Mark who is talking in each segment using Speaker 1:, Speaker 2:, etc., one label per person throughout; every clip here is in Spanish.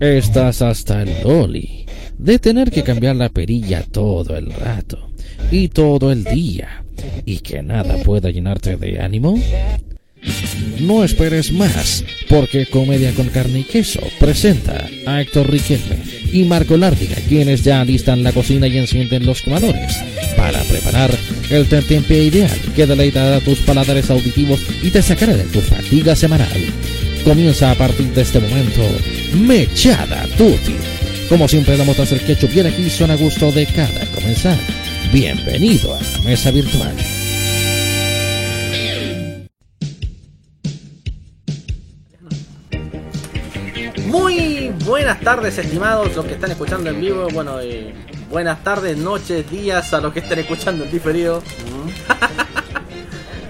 Speaker 1: Estás hasta el loli de tener que cambiar la perilla todo el rato y todo el día y que nada pueda llenarte de ánimo. No esperes más, porque Comedia con Carne y Queso presenta a Héctor Riquelme y Marco Lárdiga, quienes ya alistan la cocina y encienden los quemadores para preparar el tentempié ideal que deleitará tus paladares auditivos y te sacará de tu fatiga semanal. Comienza a partir de este momento Mechada Tutti. Como siempre damos tras el ketchup y aquí son a gusto de cada comenzar. Bienvenido a la mesa virtual.
Speaker 2: Muy buenas tardes, estimados, los que están escuchando en vivo. Bueno, eh, buenas tardes, noches, días a los que están escuchando en diferido.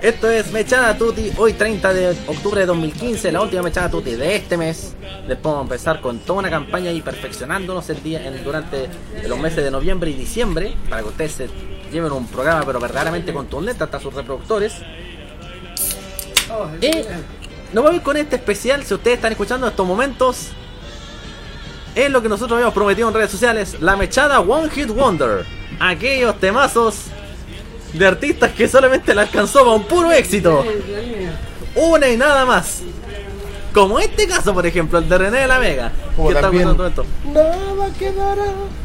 Speaker 2: Esto es Mechada Tutti, hoy 30 de octubre de 2015, la última Mechada Tutti de este mes. Después vamos a empezar con toda una campaña y perfeccionándonos el día en- durante los meses de noviembre y diciembre para que ustedes se lleven un programa pero verdaderamente contundente hasta sus reproductores. Y nos vamos a ir con este especial, si ustedes están escuchando en estos momentos, es lo que nosotros habíamos prometido en redes sociales, la mechada One Hit Wonder. Aquellos temazos de artistas que solamente la alcanzó con puro éxito. Una y nada más. Como este caso, por ejemplo, el de René de la Vega.
Speaker 3: Como
Speaker 2: que está
Speaker 3: también-
Speaker 2: pasando esto.
Speaker 3: Nada quedará.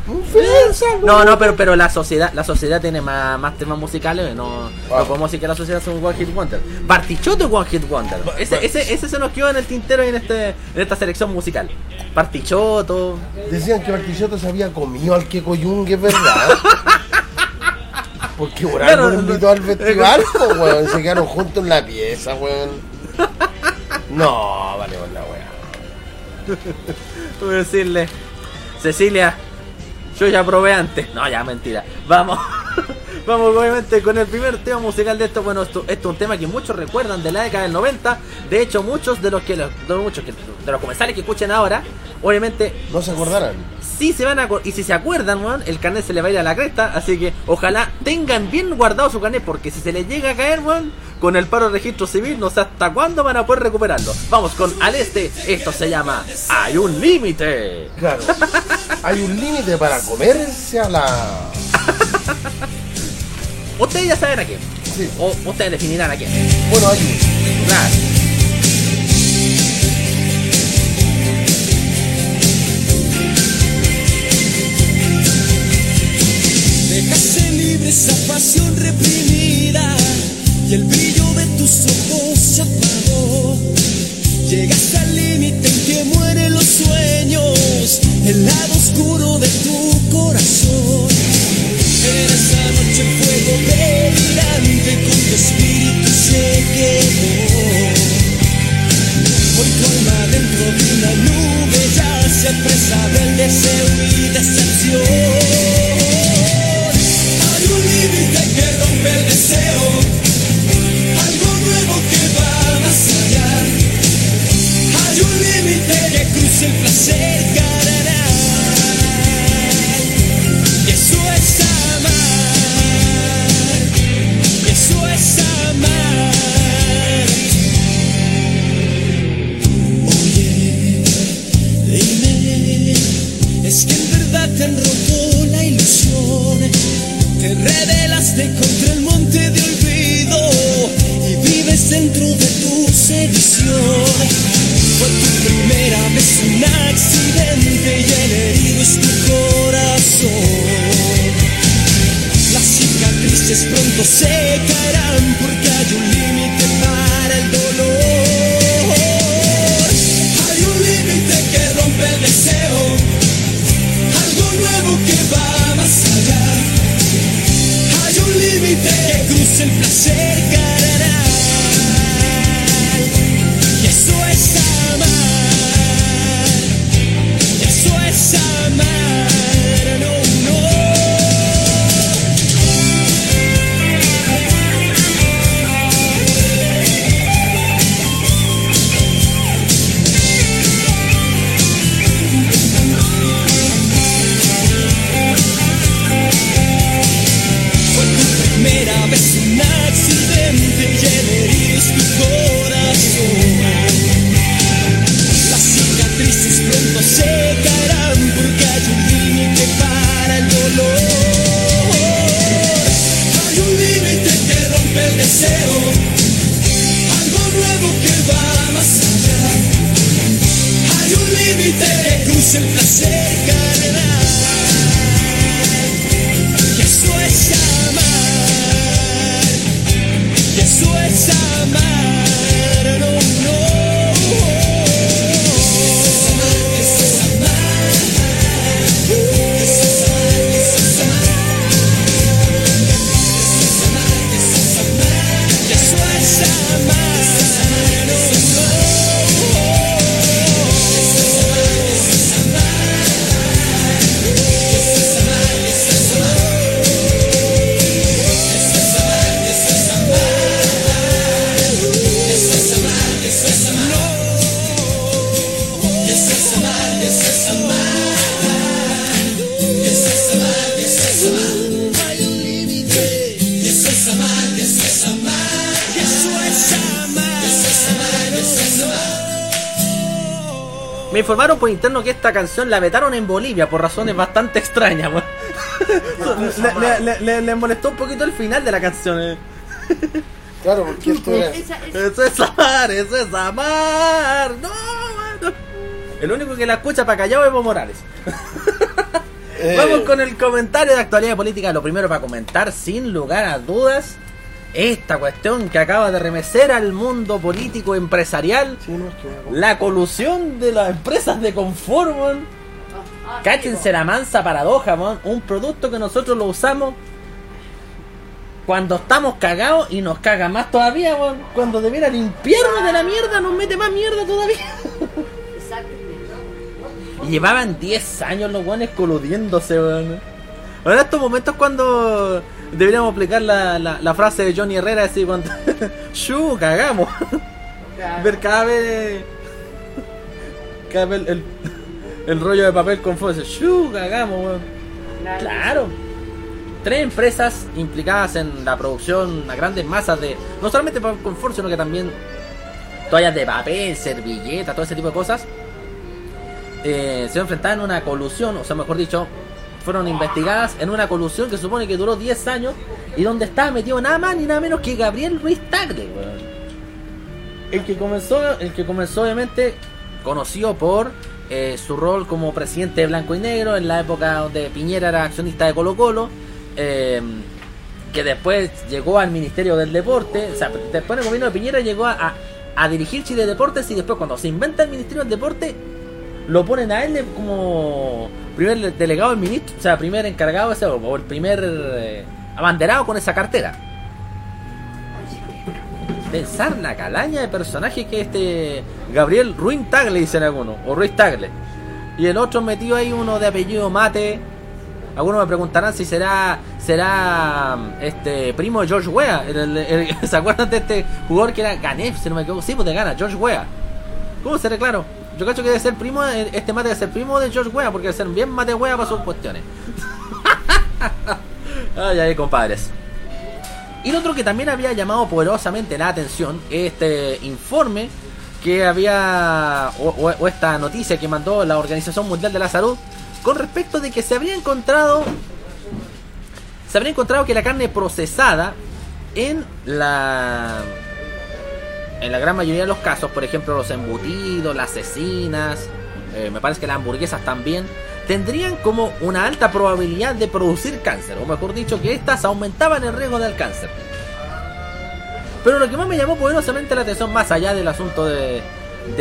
Speaker 3: Un saludo.
Speaker 2: No, no, pero, pero la sociedad la sociedad tiene más, más temas musicales. No,
Speaker 3: Ah.
Speaker 2: no podemos decir que la sociedad es un One Hit Wonder. Bartichotto es One Hit Wonder. Ese, ese, ese se nos quedó en el tintero y en, este, en esta selección musical. Bartichotto.
Speaker 3: Decían que Bartichotto se había comido al Jung, es verdad. Porque por
Speaker 2: Claro,
Speaker 3: algo invitó al festival, weón. Se quedaron juntos en la pieza, weón. No, vale, la weá.
Speaker 2: Voy a decirle, Cecilia, yo ya probé antes. No, ya mentira. Vamos. Vamos obviamente con el primer tema musical de esto. Bueno, esto, esto es un tema que muchos recuerdan de la década del 90. De hecho, muchos de los que los, de muchos que, de los comensales que escuchen ahora, obviamente
Speaker 3: No se acordarán.
Speaker 2: sí se van a y si se acuerdan, weón, el carnet se le va a ir a la cresta, así que ojalá tengan bien guardado su carnet porque si se les llega a caer, weón, con el paro de registro civil, no sé hasta cuándo van a poder recuperarlo. Vamos con Al Este, esto se llama Hay un límite.
Speaker 3: Claro. Hay un límite para comerse a la.
Speaker 2: Ustedes ya saben a quién.
Speaker 3: Sí.
Speaker 2: O ustedes definirán a quién.
Speaker 3: Bueno, un.
Speaker 2: Claro.
Speaker 4: Dejaste libre esa pasión reprimida y el brillo de tus ojos se apagó. Llegaste al límite en que mueren los sueños, el lado oscuro de tu corazón. En esa noche el fuego revelaste contra el monte de olvido y vives dentro de tu sedición. Fue tu primera vez un accidente y el herido es tu corazón. Las cicatrices pronto se
Speaker 2: esta canción la vetaron en Bolivia por razones bastante extrañas, le, le- le- le- le molestó un poquito el final de la canción. eh.
Speaker 3: Claro, porque esto era.
Speaker 5: Esa, esa-
Speaker 2: Eso es amar, eso es amar. No, mano. El único que la escucha para callado es Evo Morales.
Speaker 3: eh,
Speaker 2: Vamos con el comentario de actualidad política. Lo primero para comentar, sin lugar a dudas, esta cuestión que acaba de remecer al mundo político empresarial.
Speaker 3: Sí, no, es que una-
Speaker 2: La colusión de las empresas de confort, weón.
Speaker 5: ah,
Speaker 2: Cáchense la mansa paradoja, weón. Un producto que nosotros lo usamos cuando estamos cagados y nos caga más todavía, weón. Cuando debiera limpiarnos de la mierda, nos mete más mierda todavía.
Speaker 5: Exactamente.
Speaker 2: Y llevaban 10 años los weones coludiéndose, weón. Ahora estos momentos cuando deberíamos aplicar la, la, la frase de Johnny Herrera, así cuando... ¡Shu! Cagamos. Ver cada vez... Cada vez el, el, el rollo de papel con fuego. ¡Shu! Cagamos, weón. Claro. Tres empresas implicadas en la producción a grandes masas de... No solamente papel confort, sino que también toallas de papel, servilleta, todo ese tipo de cosas. eh, se enfrentaban en una colusión, o sea, mejor dicho, fueron investigadas en una colusión que supone que duró 10 años y donde estaba metido nada más ni nada menos que Gabriel Ruiz Tagle. El que comenzó, el que comenzó obviamente conocido por eh, su rol como presidente de Blanco y Negro en la época donde Piñera era accionista de Colo Colo, eh, que después llegó al Ministerio del Deporte, o sea, después del gobierno de Piñera llegó a dirigir Chile Deportes y después cuando se inventa el Ministerio del Deporte lo ponen a él como primer delegado del ministro, o sea, primer encargado de ese, o el primer eh, abanderado con esa cartera. Pensar la calaña de personaje que este Gabriel Ruin Tagle dicen algunos, o Ruiz Tagle. Y el otro metió ahí uno de apellido Mate. Algunos me preguntarán si será será este primo de George Weah. El- ¿Se acuerdan de este jugador que era Ganef, si no me equivoco? Sí, pues de Gana, George Weah. ¿Cómo será claro? Yo cacho que debe ser primo, este mate debe ser primo de George Weah, porque debe ser bien mate Weah para sus cuestiones. ay, ay, compadres. Y lo otro que también había llamado poderosamente la atención, este informe que había, o- o esta noticia que mandó la Organización Mundial de la Salud, con respecto de que se habría encontrado, se habría encontrado que la carne procesada en la, en la gran mayoría de los casos, por ejemplo los embutidos, las cecinas, eh, me parece que las hamburguesas también, tendrían como una alta probabilidad de producir cáncer, o mejor dicho, que estas aumentaban el riesgo del cáncer. Pero lo que más me llamó poderosamente la atención, más allá del asunto de,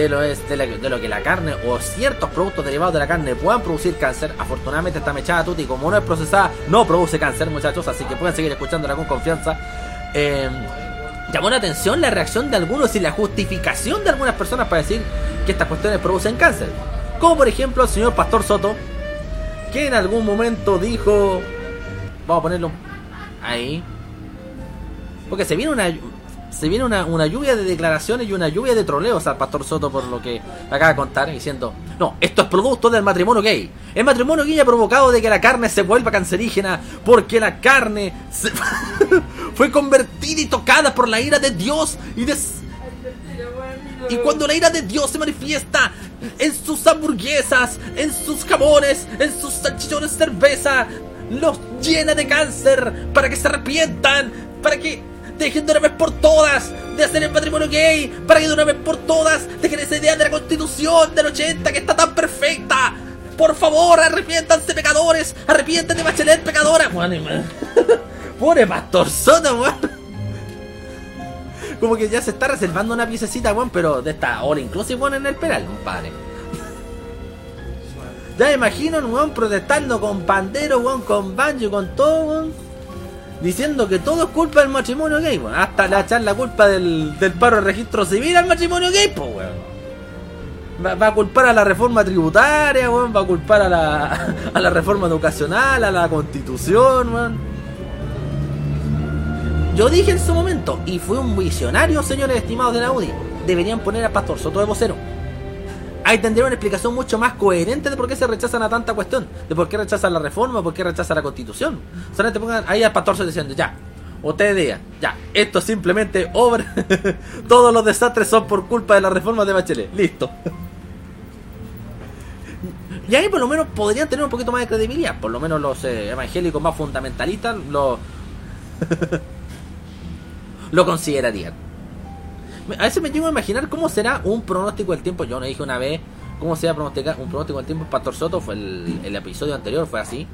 Speaker 2: lo que la carne o ciertos productos derivados de la carne puedan producir cáncer, afortunadamente esta mechada tuti, como no es procesada, no produce cáncer, muchachos, así que pueden seguir escuchándola con confianza. Eh, llamó la atención la reacción de algunos y la justificación de algunas personas para decir que estas cuestiones producen cáncer. Como por ejemplo el señor Pastor Soto, que en algún momento dijo, vamos a ponerlo ahí, porque se viene una se viene una, una lluvia de declaraciones y una lluvia de troleos al Pastor Soto por lo que acaba de contar diciendo, no, esto es producto del matrimonio gay. El matrimonio gay ha provocado de que la carne se vuelva cancerígena porque la carne se- fue convertida y tocada por la ira de Dios y de, y cuando la ira de Dios se manifiesta en sus hamburguesas, en sus jamones, en sus salchichones de cerveza, los llena de cáncer para que se arrepientan, para que dejen de una vez por todas de hacer el matrimonio gay, para que de una vez por todas dejen esa idea de la constitución del 80 que está tan perfecta Por favor, arrepiéntanse pecadores, arrepiéntate Bachelet pecadora. Pobre pastor Soto, weón. Como que ya se está reservando una piececita, weón, pero de esta all inclusive, weón, en el penal, compadre. Ya imagino un weón protestando con pandero, weón, con banjo, con todo, weón. Diciendo que todo es culpa del matrimonio gay, weón. Hasta le echar la culpa del, del paro de registro civil al matrimonio gay, pues, weón. Va, va a culpar a la reforma tributaria, weón. Va a culpar a la, a la reforma educacional, a la constitución, weón. Yo dije en su momento, y fue un visionario, señores estimados de la UDI, deberían poner a Pastor Soto de vocero. Ahí tendría una explicación mucho más coherente de por qué se rechazan a tanta cuestión, de por qué rechazan la reforma, por qué rechazan la constitución. Solamente pongan ahí al Pastor Soto diciendo, ya, ustedes digan, ya, esto es simplemente obra, todos los desastres son por culpa de la reforma de Bachelet, listo. Y ahí por lo menos podrían tener un poquito más de credibilidad, por lo menos los eh, evangélicos más fundamentalistas lo, lo considerarían. A veces me llego a imaginar cómo será un pronóstico del tiempo. Yo no dije una vez cómo será pronosticar un pronóstico del tiempo. Pastor Soto fue el, el episodio anterior, fue así.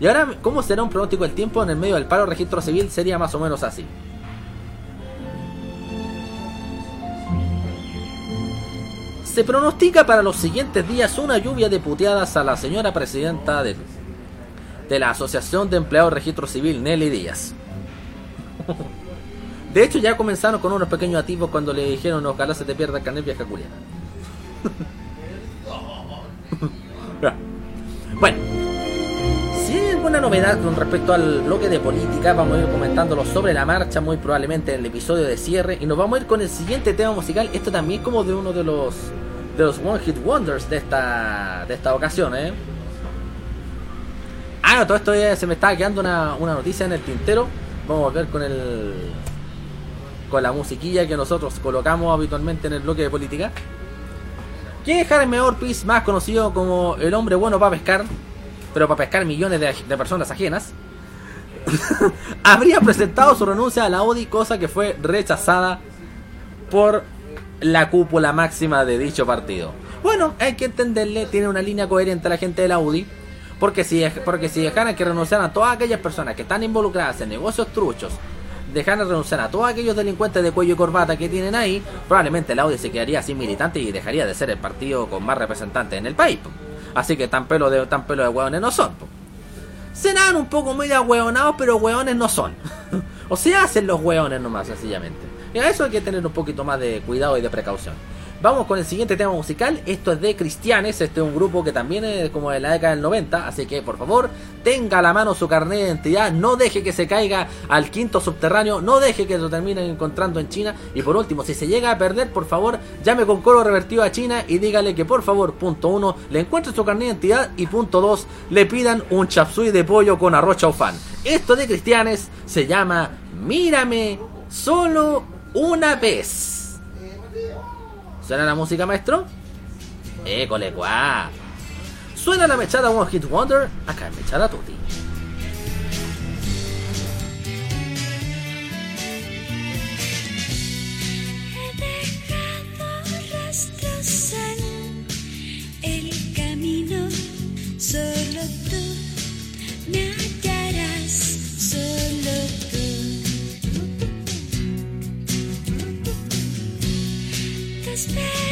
Speaker 2: Y ahora, ¿cómo será un pronóstico del tiempo en el medio del paro registro civil? Sería más o menos así. Se pronostica para los siguientes días una lluvia de puteadas a la señora presidenta de, de la Asociación de Empleados Registro Civil, Nelly Díaz. De hecho, ya comenzaron con unos pequeños atisbos cuando le dijeron ojalá se te pierda el carnet vieja culiana. bueno, si hay alguna novedad con respecto al bloque de política, vamos a ir comentándolo sobre la marcha, muy probablemente en el episodio de cierre. Y nos vamos a ir con el siguiente tema musical. Esto también como de uno de los de los One Hit Wonders de esta de esta ocasión, ¿eh? Ah, no, todo esto se me estaba quedando una, una noticia en el tintero. Vamos a ver con el con la musiquilla que nosotros colocamos habitualmente en el bloque de política. Que Jaime Orpiz, más conocido como el hombre bueno para pescar, pero para pescar millones de, personas ajenas, habría presentado su renuncia a la ODI, cosa que fue rechazada por la cúpula máxima de dicho partido. Bueno, hay que entenderle, tiene una línea coherente la gente de la UDI, porque si, porque si dejaran que renunciaran todas aquellas personas que están involucradas en negocios truchos, dejaran renunciar a todos aquellos delincuentes de cuello y corbata que tienen ahí, probablemente la UDI se quedaría sin militantes y dejaría de ser el partido con más representantes en el país. Así que tan pelo de, tan pelo de hueones no son. po. Serán un poco muy ahueonados, pero hueones no son. o se hacen los hueones nomás, sencillamente. Y a eso hay que tener un poquito más de cuidado y de precaución. Vamos con el siguiente tema musical. Esto es de Cristianes. Este es un grupo que también es como de la década del 90. Así que por favor, tenga a la mano su carnet de identidad. No deje que se caiga al quinto subterráneo. No deje que lo terminen encontrando en China. Y por último, si se llega a perder, por favor, llame con coro revertido a China y dígale que por favor, punto uno, le encuentre su carnet de identidad. Y punto dos, le pidan un chapsui de pollo con arroz chaufán. Esto de Cristianes se llama Mírame solo una vez. ¿Suena la música, maestro? École, guau. Suena la mechada One Hit Wonder acá en Mechada Tutti.
Speaker 5: Te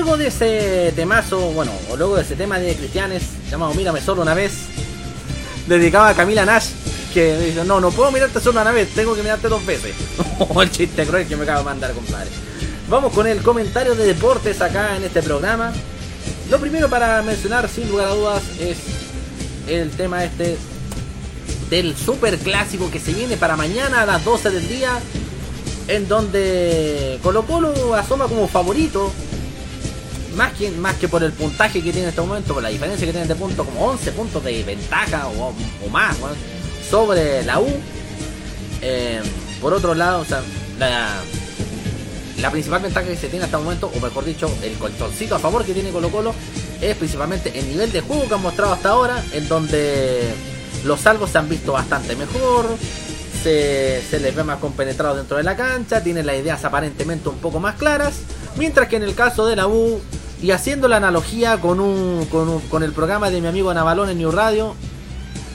Speaker 2: luego de ese temazo, bueno, o luego de ese tema de Cristianes, llamado Mírame solo una vez, dedicado a Camila Nash, que dice, no, no puedo mirarte solo una vez, tengo que mirarte dos veces. Oh, el chiste cruel que me acabo de mandar, compadre. Vamos con el comentario de deportes acá en este programa. Lo primero para mencionar, sin lugar a dudas, es el tema este del super clásico que se viene para mañana a las 12 del día en donde Colo Colo asoma como favorito más que, más que por el puntaje que tiene en este momento, por la diferencia que tiene de puntos, como 11 puntos de ventaja o, más sobre la U. Eh, por otro lado, la, la principal ventaja que se tiene hasta el momento, o mejor dicho, el colchoncito a favor que tiene Colo Colo, es principalmente el nivel de juego que han mostrado hasta ahora, en donde los salvos se han visto bastante mejor, se, se les ve más compenetrados dentro de la cancha, tienen las ideas aparentemente un poco más claras, mientras que en el caso de la U, y haciendo la analogía con, un, con, un- con el programa de mi amigo Navalón en New Radio,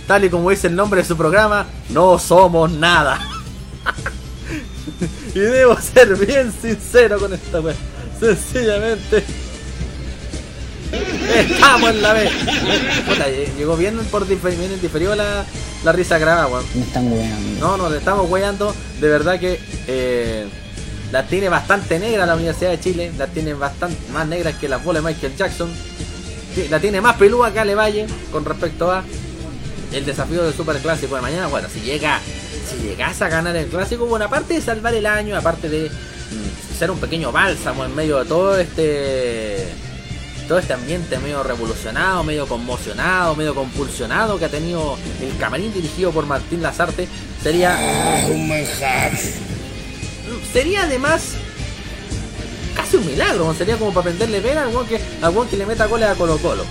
Speaker 2: tal y como dice el nombre de su programa, no somos nada. y debo ser bien sincero con esta wea. Sencillamente. Estamos en la B. Puta, llegó bien por bien en diferido la, la risa grabada, weón.
Speaker 6: Me están weando.
Speaker 2: No, no, le estamos weyando. De verdad que eh, la tiene bastante negra la Universidad de Chile. La tiene bastante más negras que las bolas de Michael Jackson. La tiene más pelúa que Ale Valle con respecto a el desafío del Super Clásico de mañana. Bueno, si llega, si llegas a ganar el clásico, bueno, aparte de salvar el año, aparte de mm, ser un pequeño bálsamo en medio de todo este todo este ambiente medio revolucionado, medio conmocionado, medio compulsionado que ha tenido el camarín dirigido por Martín Lazarte, sería
Speaker 3: Ah, un manjar.
Speaker 2: Sería además casi un milagro, ¿no? sería como para prenderle al weón que, al que le meta goles a Colo Colo.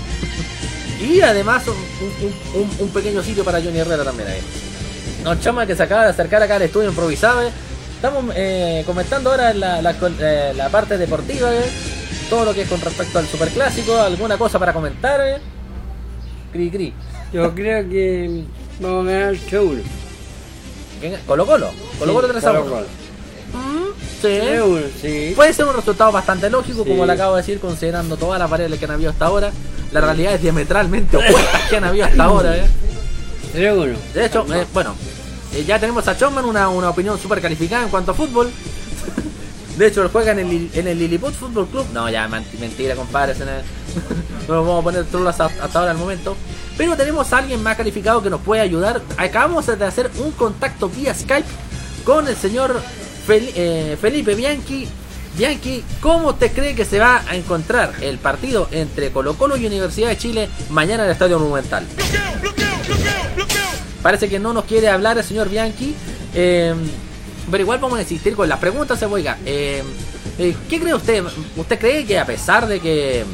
Speaker 2: Y además un, un- un- pequeño sitio para Johnny Herrera también ahí. No, chama que se acaba de acercar acá al estudio improvisado. eh. Estamos eh, comentando ahora la, la, eh, la parte deportiva, eh. todo lo que es con respecto al superclásico, alguna cosa para comentar. eh. Cri cri.
Speaker 7: Yo creo que vamos a ganar 3-1.
Speaker 2: ¿Quién es? Colo Colo. Colo Colo 3 a 1.
Speaker 7: Colo-Colo.
Speaker 2: Sí.
Speaker 7: 3-1, sí.
Speaker 2: Puede ser un resultado bastante lógico,
Speaker 7: Sí.
Speaker 2: como le acabo de decir, considerando todas las variables que han habido hasta ahora. La realidad es diametralmente opuesta que han habido hasta ahora. ¿eh?
Speaker 7: 3-1.
Speaker 2: De hecho, eh, bueno, eh, ya tenemos a Chomman una, una opinión súper calificada en cuanto a fútbol. De hecho, él juega en el, en el Lilliput Fútbol Club. No, ya, mentira, compadre. No, nos vamos a poner trolas hasta ahora al momento. Pero tenemos a alguien más calificado que nos puede ayudar. Acabamos de hacer un contacto vía Skype con el señor Felipe Bianchi. Bianchi, ¿cómo te cree que se va a encontrar el partido entre Colo Colo y Universidad de Chile mañana en el Estadio Monumental? Parece que no nos quiere hablar el señor Bianchi. eh, pero igual vamos a insistir con las preguntas, eh, oiga. eh, eh, ¿Qué cree usted? ¿Usted cree que a pesar de que...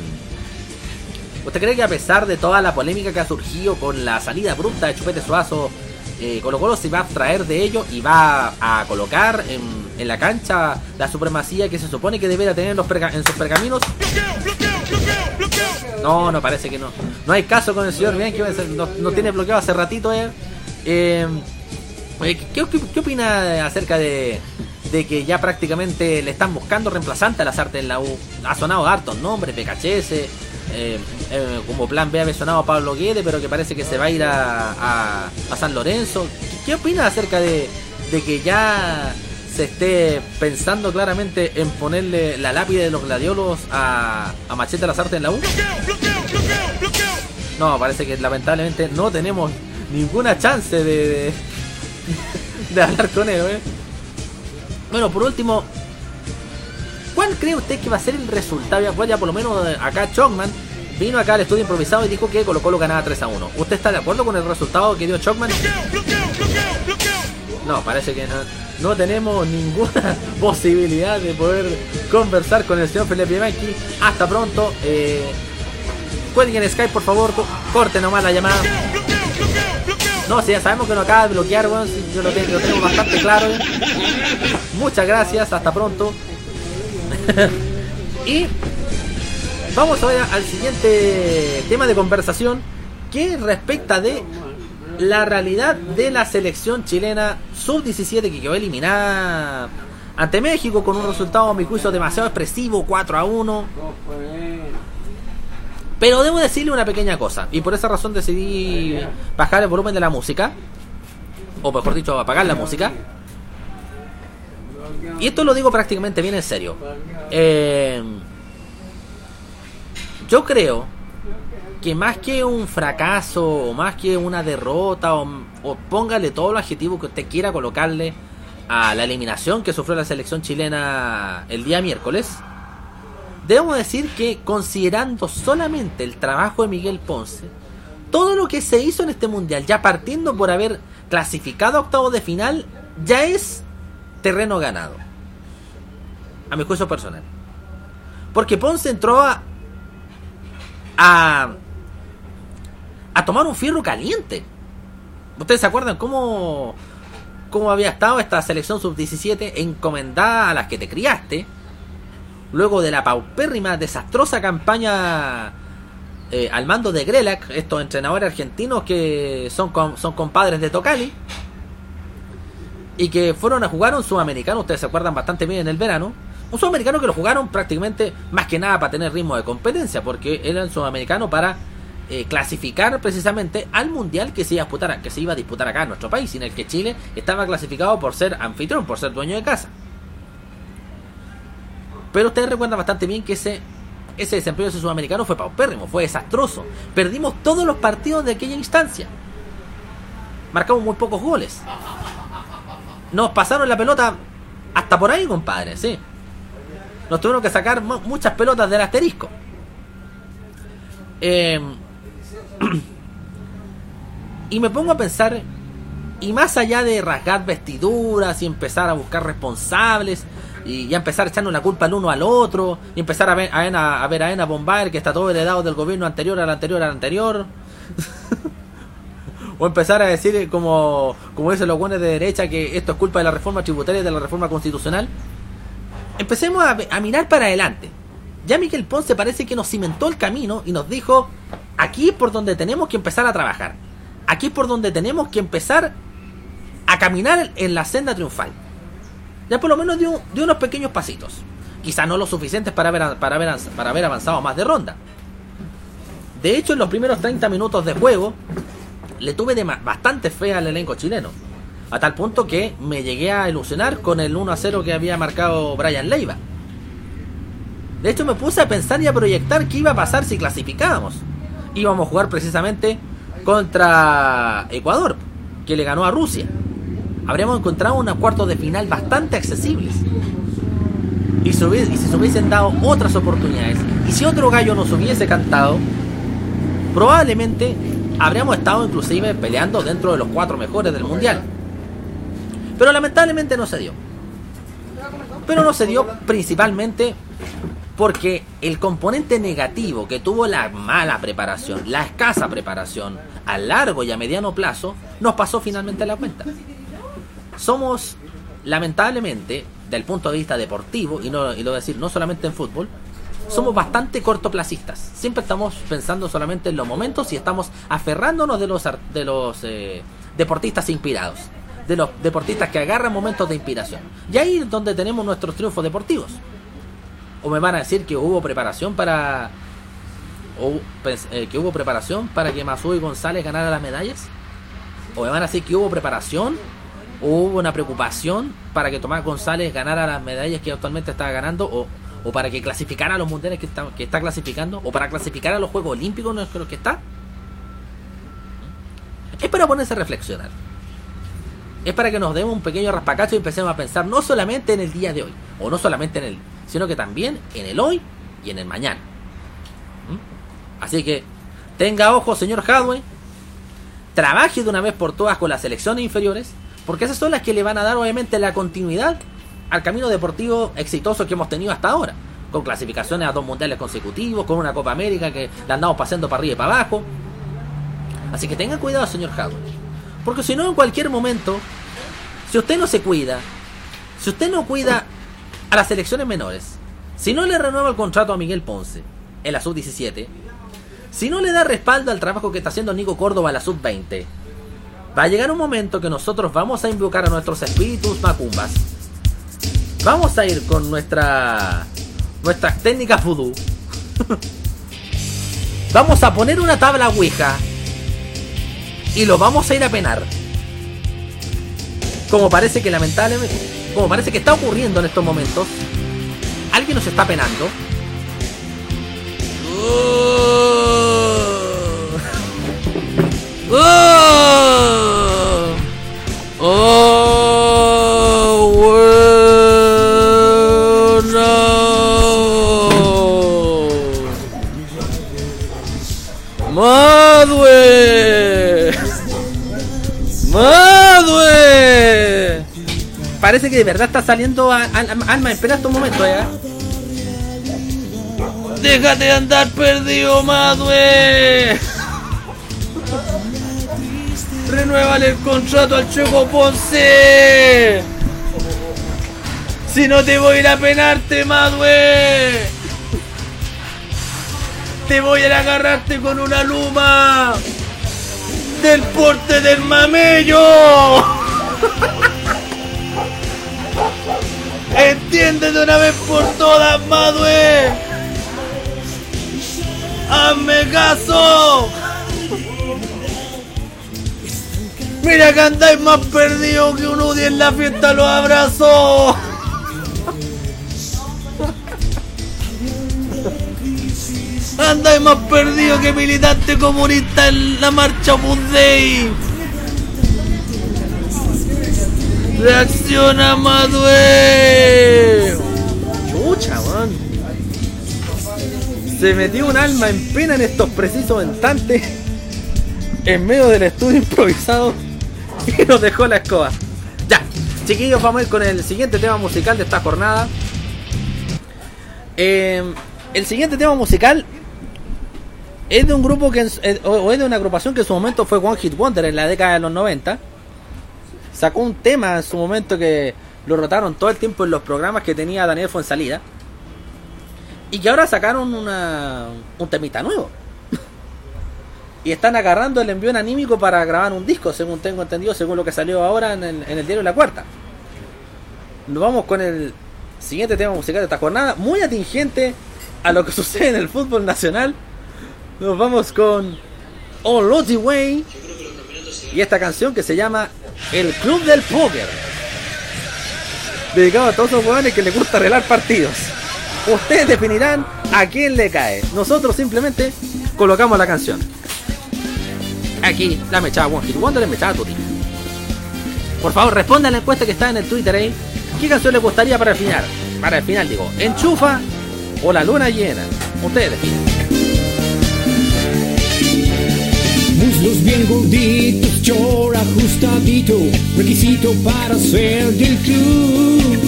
Speaker 2: ¿Usted cree que a pesar de toda la polémica que ha surgido con la salida abrupta de Chupete Suazo, eh, Colo Colo se va a abstraer de ello y va a colocar en, la cancha la supremacía que se supone que debería tener en, los perga- en sus pergaminos? No, no parece que no. No hay caso con el señor Bianchi, no, no tiene bloqueado hace ratito, eh. ¿qué, opina acerca de, de que ya prácticamente le están buscando reemplazante a las artes en la U? Ha sonado hartos nombres, PKHS, eh, eh, como plan B había sonado Pablo Guede, pero que parece que se va a ir a, a- a San Lorenzo. ¿Qué, qué opina acerca de, de que ya se esté pensando claramente en ponerle la lápida de los gladiolos a, a Machete las artes en la U? No, parece que lamentablemente no tenemos ninguna chance de, de, de hablar con él, ¿eh? Bueno, por último, ¿Cuál cree usted que va a ser el resultado? Ya, pues ya por lo menos eh, acá Chocman vino acá al estudio improvisado y dijo que Colo Colo ganaba 3 a 1. ¿Usted está de acuerdo con el resultado que dio Chocman? No, parece que no, no tenemos ninguna posibilidad de poder conversar con el señor Felipe Bianchi. Hasta pronto. Eh, cuelguen Skype, por favor. co- Corte nomás la llamada. No, si ya sabemos que nos acaba de bloquear, si yo lo, tengo, lo tengo bastante claro. Muchas gracias, hasta pronto. y vamos ahora al siguiente tema de conversación que respecta de la realidad de la selección chilena sub-17 que quedó eliminada ante México con un resultado a mi juicio demasiado expresivo, 4 a 1. Pero debo decirle una pequeña cosa, y por esa razón decidí bajar el volumen de la música, o mejor dicho, apagar la música. Y esto lo digo prácticamente bien en serio. Eh, yo creo que más que un fracaso, o más que una derrota, o, póngale todo el adjetivo que usted quiera colocarle a la eliminación que sufrió la selección chilena el día miércoles, debo decir que considerando solamente el trabajo de Miguel Ponce, todo lo que se hizo en este mundial, ya partiendo por haber clasificado a octavos de final, ya es terreno ganado. A mi juicio personal. Porque Ponce entró a, a, a tomar un fierro caliente. ¿Ustedes se acuerdan cómo, cómo había estado esta selección sub-17 encomendada a las que te criaste? Luego de la paupérrima, desastrosa campaña eh, al mando de Grelac, estos entrenadores argentinos que son, son compadres de Tocali, y que fueron a jugar un sudamericano, ustedes se acuerdan bastante bien en el verano, un sudamericano que lo jugaron prácticamente más que nada para tener ritmo de competencia, porque era el sudamericano para eh, clasificar precisamente al mundial que se iba a disputar, que se iba a disputar acá en nuestro país, en el que Chile estaba clasificado por ser anfitrión, por ser dueño de casa. Pero ustedes recuerdan bastante bien que ese, ese desempeño de ese sudamericano fue paupérrimo, fue desastroso. Perdimos todos los partidos de aquella instancia. Marcamos muy pocos goles. Nos pasaron la pelota hasta por ahí, compadre, sí. Nos tuvieron que sacar mu- muchas pelotas del asterisco. Eh, y me pongo a pensar, y más allá de rasgar vestiduras y empezar a buscar responsables, y ya empezar a echarnos la culpa el uno al otro, y empezar a ver a, Ena- a ver a Ena Bombaer que está todo heredado del gobierno anterior al anterior al anterior. o empezar a decir como, como dicen los buenos de derecha que esto es culpa de la reforma tributaria y de la reforma constitucional. Empecemos a, mirar para adelante. Ya Miguel Ponce parece que nos cimentó el camino y nos dijo, aquí es por donde tenemos que empezar a trabajar. Aquí es por donde tenemos que empezar a caminar en la senda triunfal. Ya por lo menos dio unos pequeños pasitos. Quizá no lo suficientes para haber, para, haber, para haber avanzado más de ronda. De hecho, en los primeros 30 minutos de juego, le tuve de bastante fe al elenco chileno. A tal punto que me llegué a ilusionar con el 1 a 0 que había marcado Brian Leiva. De hecho, me puse a pensar y a proyectar qué iba a pasar si clasificábamos. Íbamos a jugar precisamente contra Ecuador, que le ganó a Rusia. Habríamos encontrado unos cuartos de final bastante accesibles. Y si se hubiesen dado otras oportunidades, y si otro gallo nos hubiese cantado, probablemente habríamos estado inclusive peleando dentro de los cuatro mejores del mundial. Pero lamentablemente no se dio. Pero no se dio principalmente porque el componente negativo que tuvo la mala preparación, la escasa preparación a largo y a mediano plazo, nos pasó finalmente la cuenta. Somos, lamentablemente, del punto de vista deportivo, y, no, y lo voy a decir no solamente en fútbol, somos bastante cortoplacistas. Siempre estamos pensando solamente en los momentos y estamos aferrándonos de los, de los eh, deportistas inspirados, de los deportistas que agarran momentos de inspiración. Y ahí es donde tenemos nuestros triunfos deportivos. O me van a decir que hubo preparación para. Eh, que hubo preparación para que González ganara las medallas. O me van a decir que hubo preparación. O hubo una preocupación para que Tomás González ganara las medallas que actualmente está ganando. O, o para que clasificara a los mundiales que está, que está clasificando. O para clasificar a los Juegos Olímpicos en los que está. Es para ponerse a reflexionar. Es para que nos demos un pequeño raspacacho y empecemos a pensar no solamente en el día de hoy, o no solamente en el sino que también en el hoy y en el mañana. ¿Mm? Así que tenga ojo, señor Hadway, trabaje de una vez por todas con las selecciones inferiores, porque esas son las que le van a dar obviamente la continuidad al camino deportivo exitoso que hemos tenido hasta ahora, con clasificaciones a dos mundiales consecutivos, con una Copa América que la andamos pasando para arriba y para abajo. Así que tenga cuidado, señor Hadway, porque si no en cualquier momento, si usted no se cuida, si usted no cuida a las selecciones menores, si no le renueva el contrato a Miguel Ponce en la sub-17, si no le da respaldo al trabajo que está haciendo Nico Córdoba en la sub-20, va a llegar un momento que nosotros vamos a invocar a nuestros espíritus macumbas. Vamos a ir con nuestra nuestras técnicas voodoo. vamos a poner una tabla ouija y lo vamos a ir a penar. Como parece que lamentablemente, como parece que está ocurriendo en estos momentos, alguien nos está penando. Oh, Parece que de verdad está saliendo alma en pena estos momentos, ¿eh? Déjate de andar perdido, Madwe. Renuévale el contrato al Checo Ponce. Si no te voy a ir a penarte, Madwe. Te voy a ir a agarrarte con una luma del porte del mamello. Entiende de una vez por todas, Madwe. ¡Hazme caso! Mira que andáis más perdido que un UDI en la fiesta los abrazos. Andáis más perdido que militante comunista en la marcha Opus Reacciona, Madue. Chucha, man. Se metió un alma en pena en estos precisos instantes. En medio del estudio improvisado. Y nos dejó la escoba. Ya, chiquillos, vamos a ir con el siguiente tema musical de esta jornada. Eh, el siguiente tema musical es de un grupo que eh, o es de una agrupación que en su momento fue One Hit Wonder en la década de los 90. Sacó un tema en su momento que lo rotaron todo el tiempo en los programas que tenía Daniel Fuensalida. Y que ahora sacaron una, un temita nuevo. y están agarrando el envío anímico para grabar un disco, según tengo entendido, según lo que salió ahora en el, en el diario La Cuarta. Nos vamos con el siguiente tema musical de esta jornada, muy atingente a lo que sucede en el fútbol nacional. Nos vamos con All Way y esta canción que se llama El Club del Póker. Dedicado a todos esos jugadores que les gusta arreglar partidos. Ustedes definirán a quién le cae. Nosotros simplemente colocamos la canción. Aquí, la mechada One Hit Wonder, la mechada Tutti. Por favor, responda a la encuesta que está en el Twitter ahí. ¿Qué canción le gustaría para el final? Para el final, digo, ¿enchufa o la luna llena? Ustedes definen.
Speaker 6: Muslos bien gorditos, chor ajustadito, requisito para ser del club.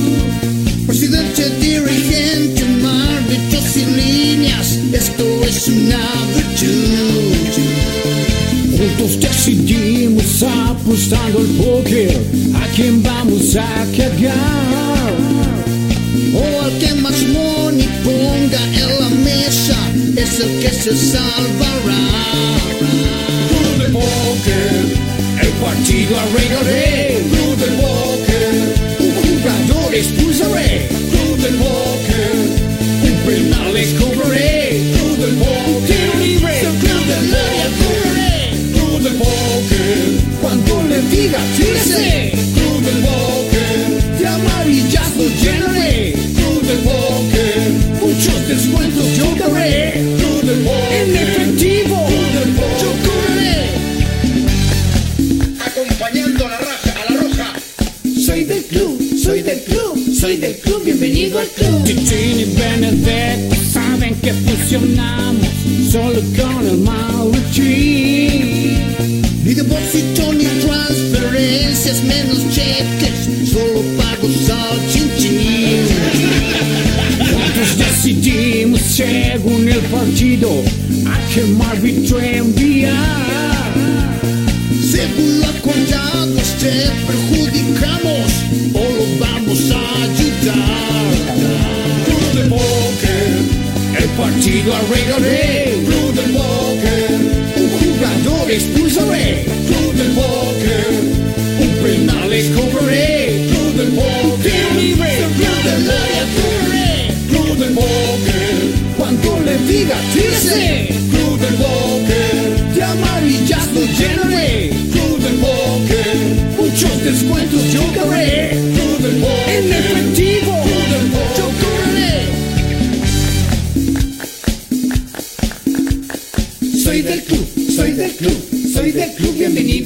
Speaker 8: Presidente, dirigente, árbitros y líneas, esto es una virtud.
Speaker 6: Juntos decidimos apostando al póker, a quién vamos a cagar.
Speaker 8: O al que más money ponga en la mesa, es el que se salvará.
Speaker 6: Club del póker, el partido arreglaré. Club del póker, un jugador expulsaré. Club del póker, un penal les cobraré. Club del póker, libre. Club del área cobraré. Club del póker, cuando le diga tírese. Soy del club,
Speaker 8: bienvenido al club.
Speaker 6: Chichín y Benedetto saben que funcionamos solo con el Maurici.
Speaker 8: Ni depósito ni transferencias, menos cheques, solo pagos al chin chin.
Speaker 6: Juntos decidimos según el partido a qué árbitro enviar.
Speaker 8: Según lo acordado, te perjudicamos
Speaker 6: partido arreglaré. Club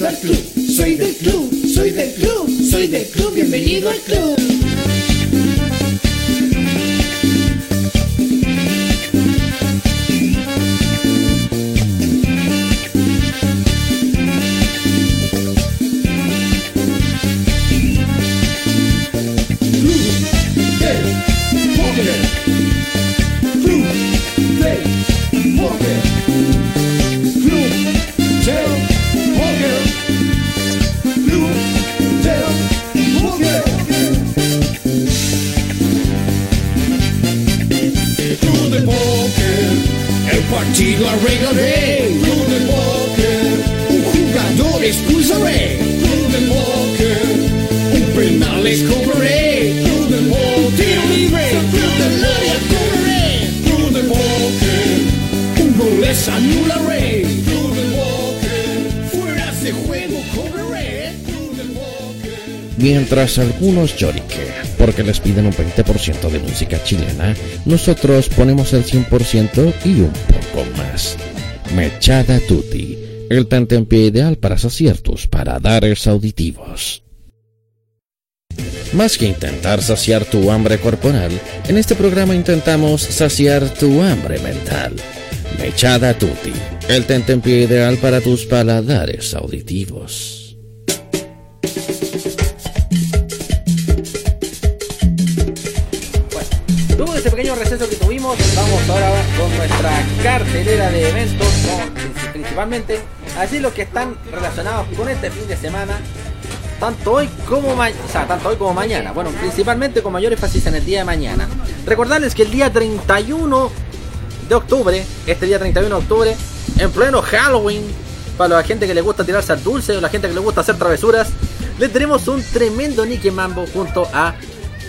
Speaker 8: Soy del club, soy del club, soy del club, bienvenido al club.
Speaker 1: Mientras algunos lloriquen porque les piden un 20% de música chilena, nosotros ponemos el 100% y un poco más. Mechada Tutti, el tentempié ideal para saciar tus paladares auditivos. Más que intentar saciar tu hambre corporal, en este programa intentamos saciar tu hambre mental. Mechada Tutti, el tentempié ideal para tus paladares auditivos.
Speaker 2: Con nuestra cartelera de eventos, principalmente, así los que están relacionados con este fin de semana, tanto hoy como mañana, o sea, tanto hoy como mañana, bueno, principalmente con mayor énfasis en el día de mañana. Recordarles que el día 31 de octubre, este día 31 de octubre, en pleno Halloween, para la gente que le gusta tirarse al dulce o la gente que le gusta hacer travesuras, le tenemos un tremendo Nicky Mambo junto a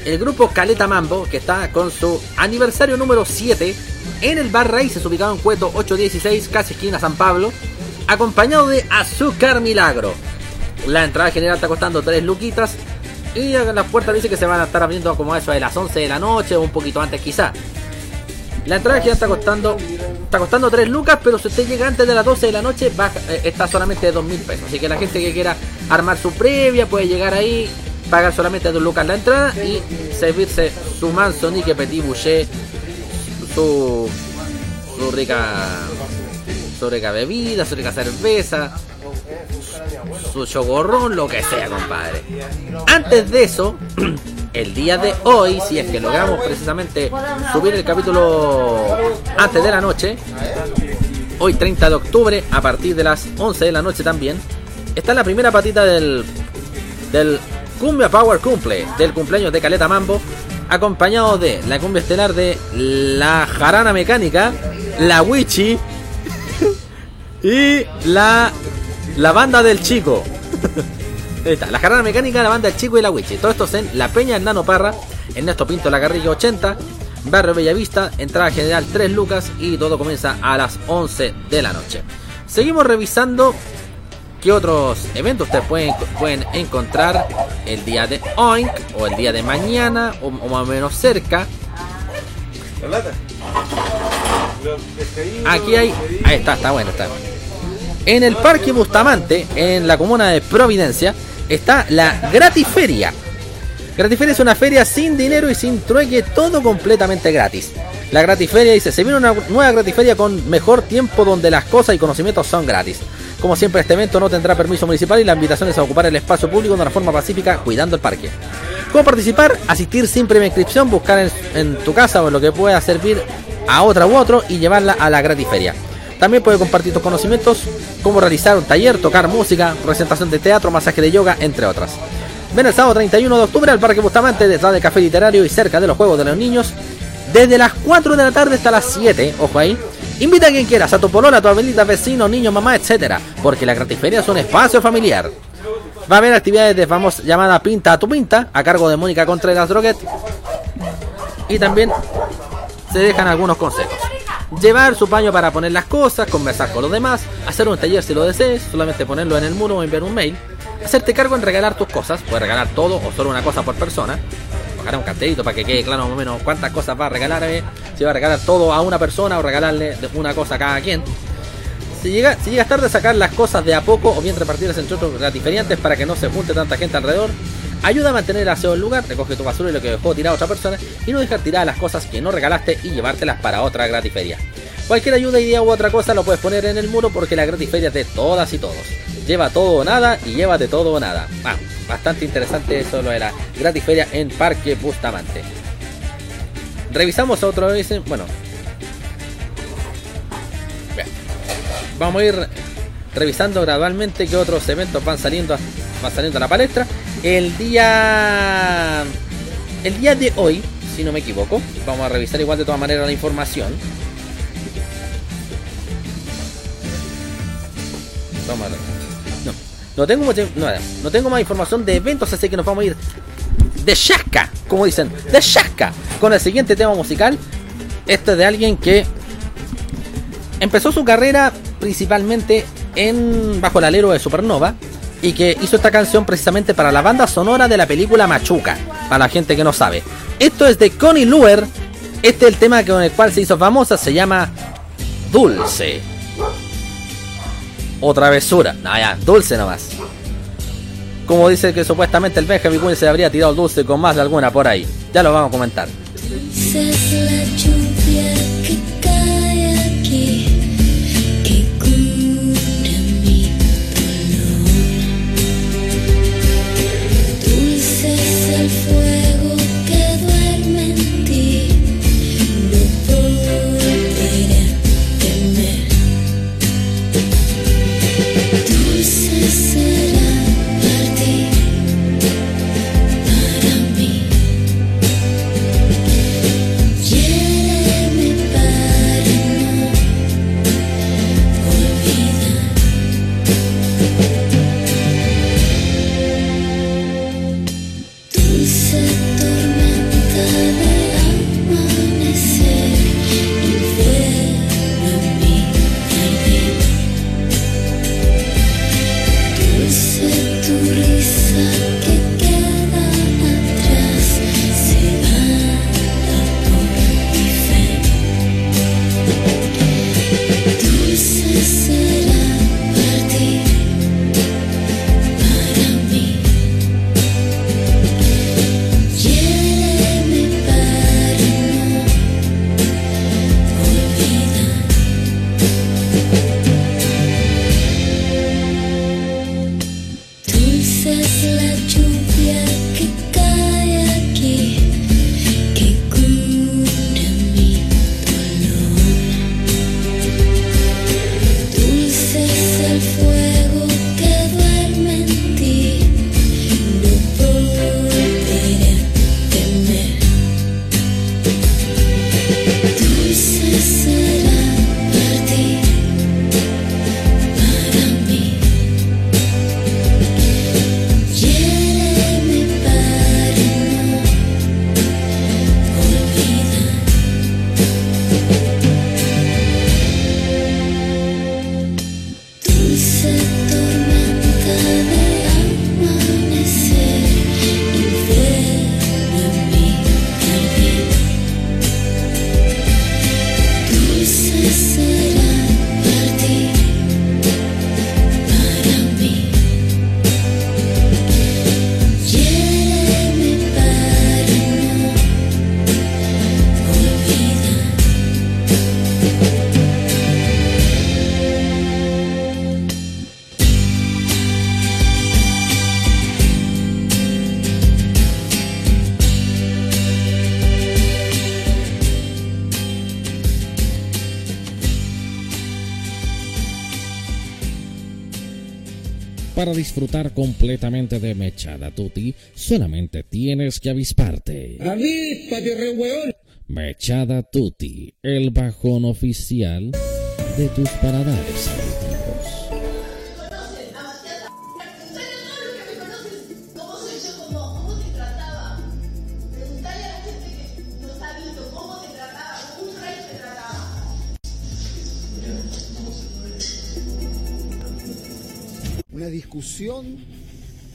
Speaker 2: el grupo Caleta Mambo, que está con su aniversario número 7 en el Bar Raíces, ubicado en Cueto 816, casi esquina San Pablo, acompañado de Azúcar Milagro. La entrada general está costando 3 luquitas y las puertas dice que se van a estar abriendo como eso de las 11 de la noche o un poquito antes quizá. La entrada general está costando está costando 3 lucas, pero si usted llega antes de las 12 de la noche eh, está solamente de 2 mil pesos. Así que la gente que quiera armar su previa puede llegar ahí, pagar solamente 2 lucas la entrada y servirse su manso Nique Petit Boucher, su, su rica su rica bebida, su rica cerveza, su chogorrón, lo que sea, compadre. Antes de eso, el día de hoy, si es que logramos precisamente subir el capítulo antes de la noche, hoy 30 de octubre, a partir de las 11 de la noche también, está la primera patita del, del Cumbia Power Cumple, del cumpleaños de Caleta Mambo, acompañado de la cumbia estelar de la Jarana Mecánica, la Wichi y la, la banda del chico. Ahí está, la jarana mecánica, la banda del chico y la Wichi. Todo esto es en La Peña, Nano Parra, Ernesto Pinto, La Carrilla 80, Barrio Bellavista, entrada general 3 lucas y todo comienza a las 11 de la noche. Seguimos revisando qué otros eventos ustedes pueden, pueden encontrar el día de Oink o el día de mañana o, o más o menos cerca. Aquí hay. Ahí está, está bueno, está. En el Parque Bustamante, en la comuna de Providencia, está la Gratiferia. Gratiferia es una feria sin dinero y sin trueque, todo completamente gratis. La Gratiferia dice, se viene una nueva Gratiferia con mejor tiempo donde las cosas y conocimientos son gratis. Como siempre este evento no tendrá permiso municipal y la invitación es a ocupar el espacio público de una forma pacífica cuidando el parque. ¿Cómo participar? Asistir sin previa inscripción, buscar en, tu casa o en lo que pueda servir a otra u otro y llevarla a la Gratiferia. También puede compartir tus conocimientos, cómo realizar un taller, tocar música, presentación de teatro, masaje de yoga, entre otras. Ven el sábado 31 de octubre al Parque Bustamante, detrás del Café Literario y cerca de los Juegos de los Niños, desde las 4 de la tarde hasta las 7, ojo ahí. Invita a quien quieras, a tu polola, a tu abuelita, vecino, niño, mamá, etcétera, porque la gratiferia es un espacio familiar. Va a haber actividades de famosa llamada Pinta a tu Pinta, a cargo de Mónica Contreras Droguet. Y también se dejan algunos consejos. Llevar su paño para poner las cosas, conversar con los demás, hacer un taller si lo desees, solamente ponerlo en el muro o enviar un mail. Hacerte cargo en regalar tus cosas, puedes regalar todo o solo una cosa por persona. Bajar un cartelito para que quede claro más o menos cuántas cosas va a regalar, eh, si va a regalar todo a una persona o regalarle una cosa a cada quien. Si, llega, si llegas tarde, sacar las cosas de a poco o bien repartirlas entre otros gratiferiantes para que no se junte tanta gente alrededor. Ayuda a mantener el aseo del lugar, recoge tu basura y lo que dejó tirado otra persona y no dejar tiradas las cosas que no regalaste y llevártelas para otra gratiferia. Cualquier ayuda, idea u otra cosa lo puedes poner en el muro porque la gratiferia es de todas y todos. Lleva todo o nada y llévate todo o nada. Ah, bastante interesante eso lo de la gratiferia en Parque Bustamante. Revisamos vez, bueno. Vamos a ir revisando gradualmente qué otros eventos van saliendo, van saliendo a la palestra. El día el día de hoy, si no me equivoco, vamos a revisar igual de todas maneras la información. Vamos a. No, tengo, no, no tengo más información de eventos, así que nos vamos a ir de chasca, como dicen, de chasca, con el siguiente tema musical. Este es de alguien que empezó su carrera principalmente en bajo el alero de Supernova y que hizo esta canción precisamente para la banda sonora de la película Machuca, para la gente que no sabe. Esto es de Connie Luer. Este es el tema con el cual se hizo famosa, se llama Dulce. O travesura. No, ya, dulce nomás. Como dice que supuestamente el Benjamin Quinn se habría tirado dulce con más de alguna por ahí. Ya lo vamos a comentar.
Speaker 1: Disfrutar completamente de Mechada Tutti, solamente tienes que avisparte.
Speaker 9: Avíspate, re weón.
Speaker 1: Mechada Tutti, el bajón oficial de tus paladares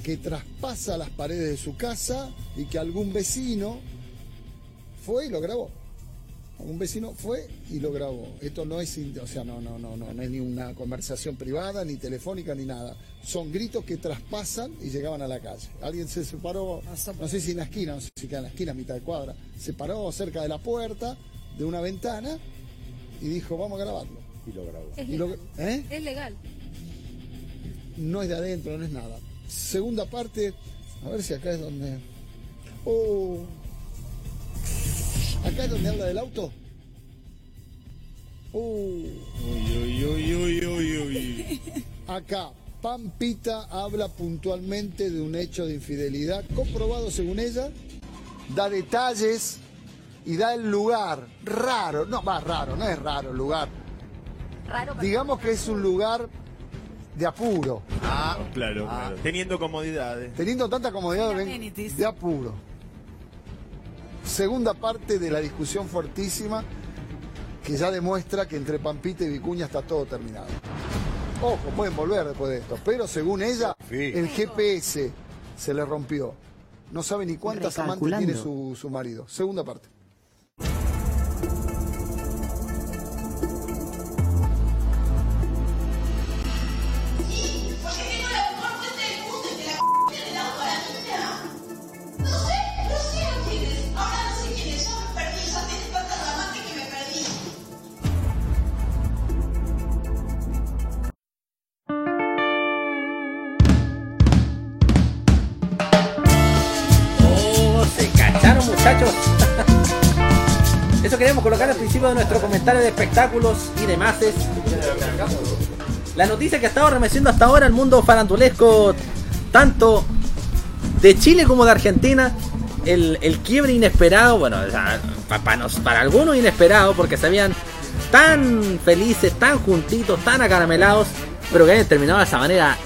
Speaker 10: Que
Speaker 11: traspasa las paredes de su casa y que algún vecino fue y lo grabó. Algún vecino fue y lo grabó. Esto no es, o sea, no, no, no, no, no es ni una conversación privada, ni telefónica, ni nada. Son gritos que traspasan y llegaban a la calle. Alguien se separó, no sé si en la esquina, no sé si queda en la esquina, a mitad de cuadra, se paró cerca de la puerta de una ventana y dijo, vamos a grabarlo.
Speaker 12: Y lo grabó.
Speaker 11: Y lo- ¿eh?
Speaker 13: Es legal.
Speaker 11: No es de adentro, no es nada. Segunda parte, a ver si acá es donde. Oh. Acá es donde habla del auto. Oh. Acá, Pampita habla puntualmente de un hecho de infidelidad comprobado según ella, da detalles y da el lugar raro, no, más raro, no es raro el lugar. Digamos que es un lugar de apuro.
Speaker 14: Ah, claro, claro. Teniendo comodidades.
Speaker 11: Teniendo tanta comodidad ven, de apuro. Segunda parte de la discusión fortísima que ya demuestra que entre Pampita y Vicuña está todo terminado. Ojo, pueden volver después de esto, pero según ella, el GPS se le rompió. No sabe ni cuántas amantes tiene su, su marido. Segunda parte.
Speaker 2: Queremos colocar al principio de nuestro comentario de espectáculos y demás. La noticia que ha estado remeciendo hasta ahora el mundo farandulesco, tanto de Chile como de Argentina, el, el quiebre inesperado, bueno, para, para, nos- para algunos inesperado, porque se habían tan felices, tan juntitos, tan acaramelados, pero que hayan terminado de esa manera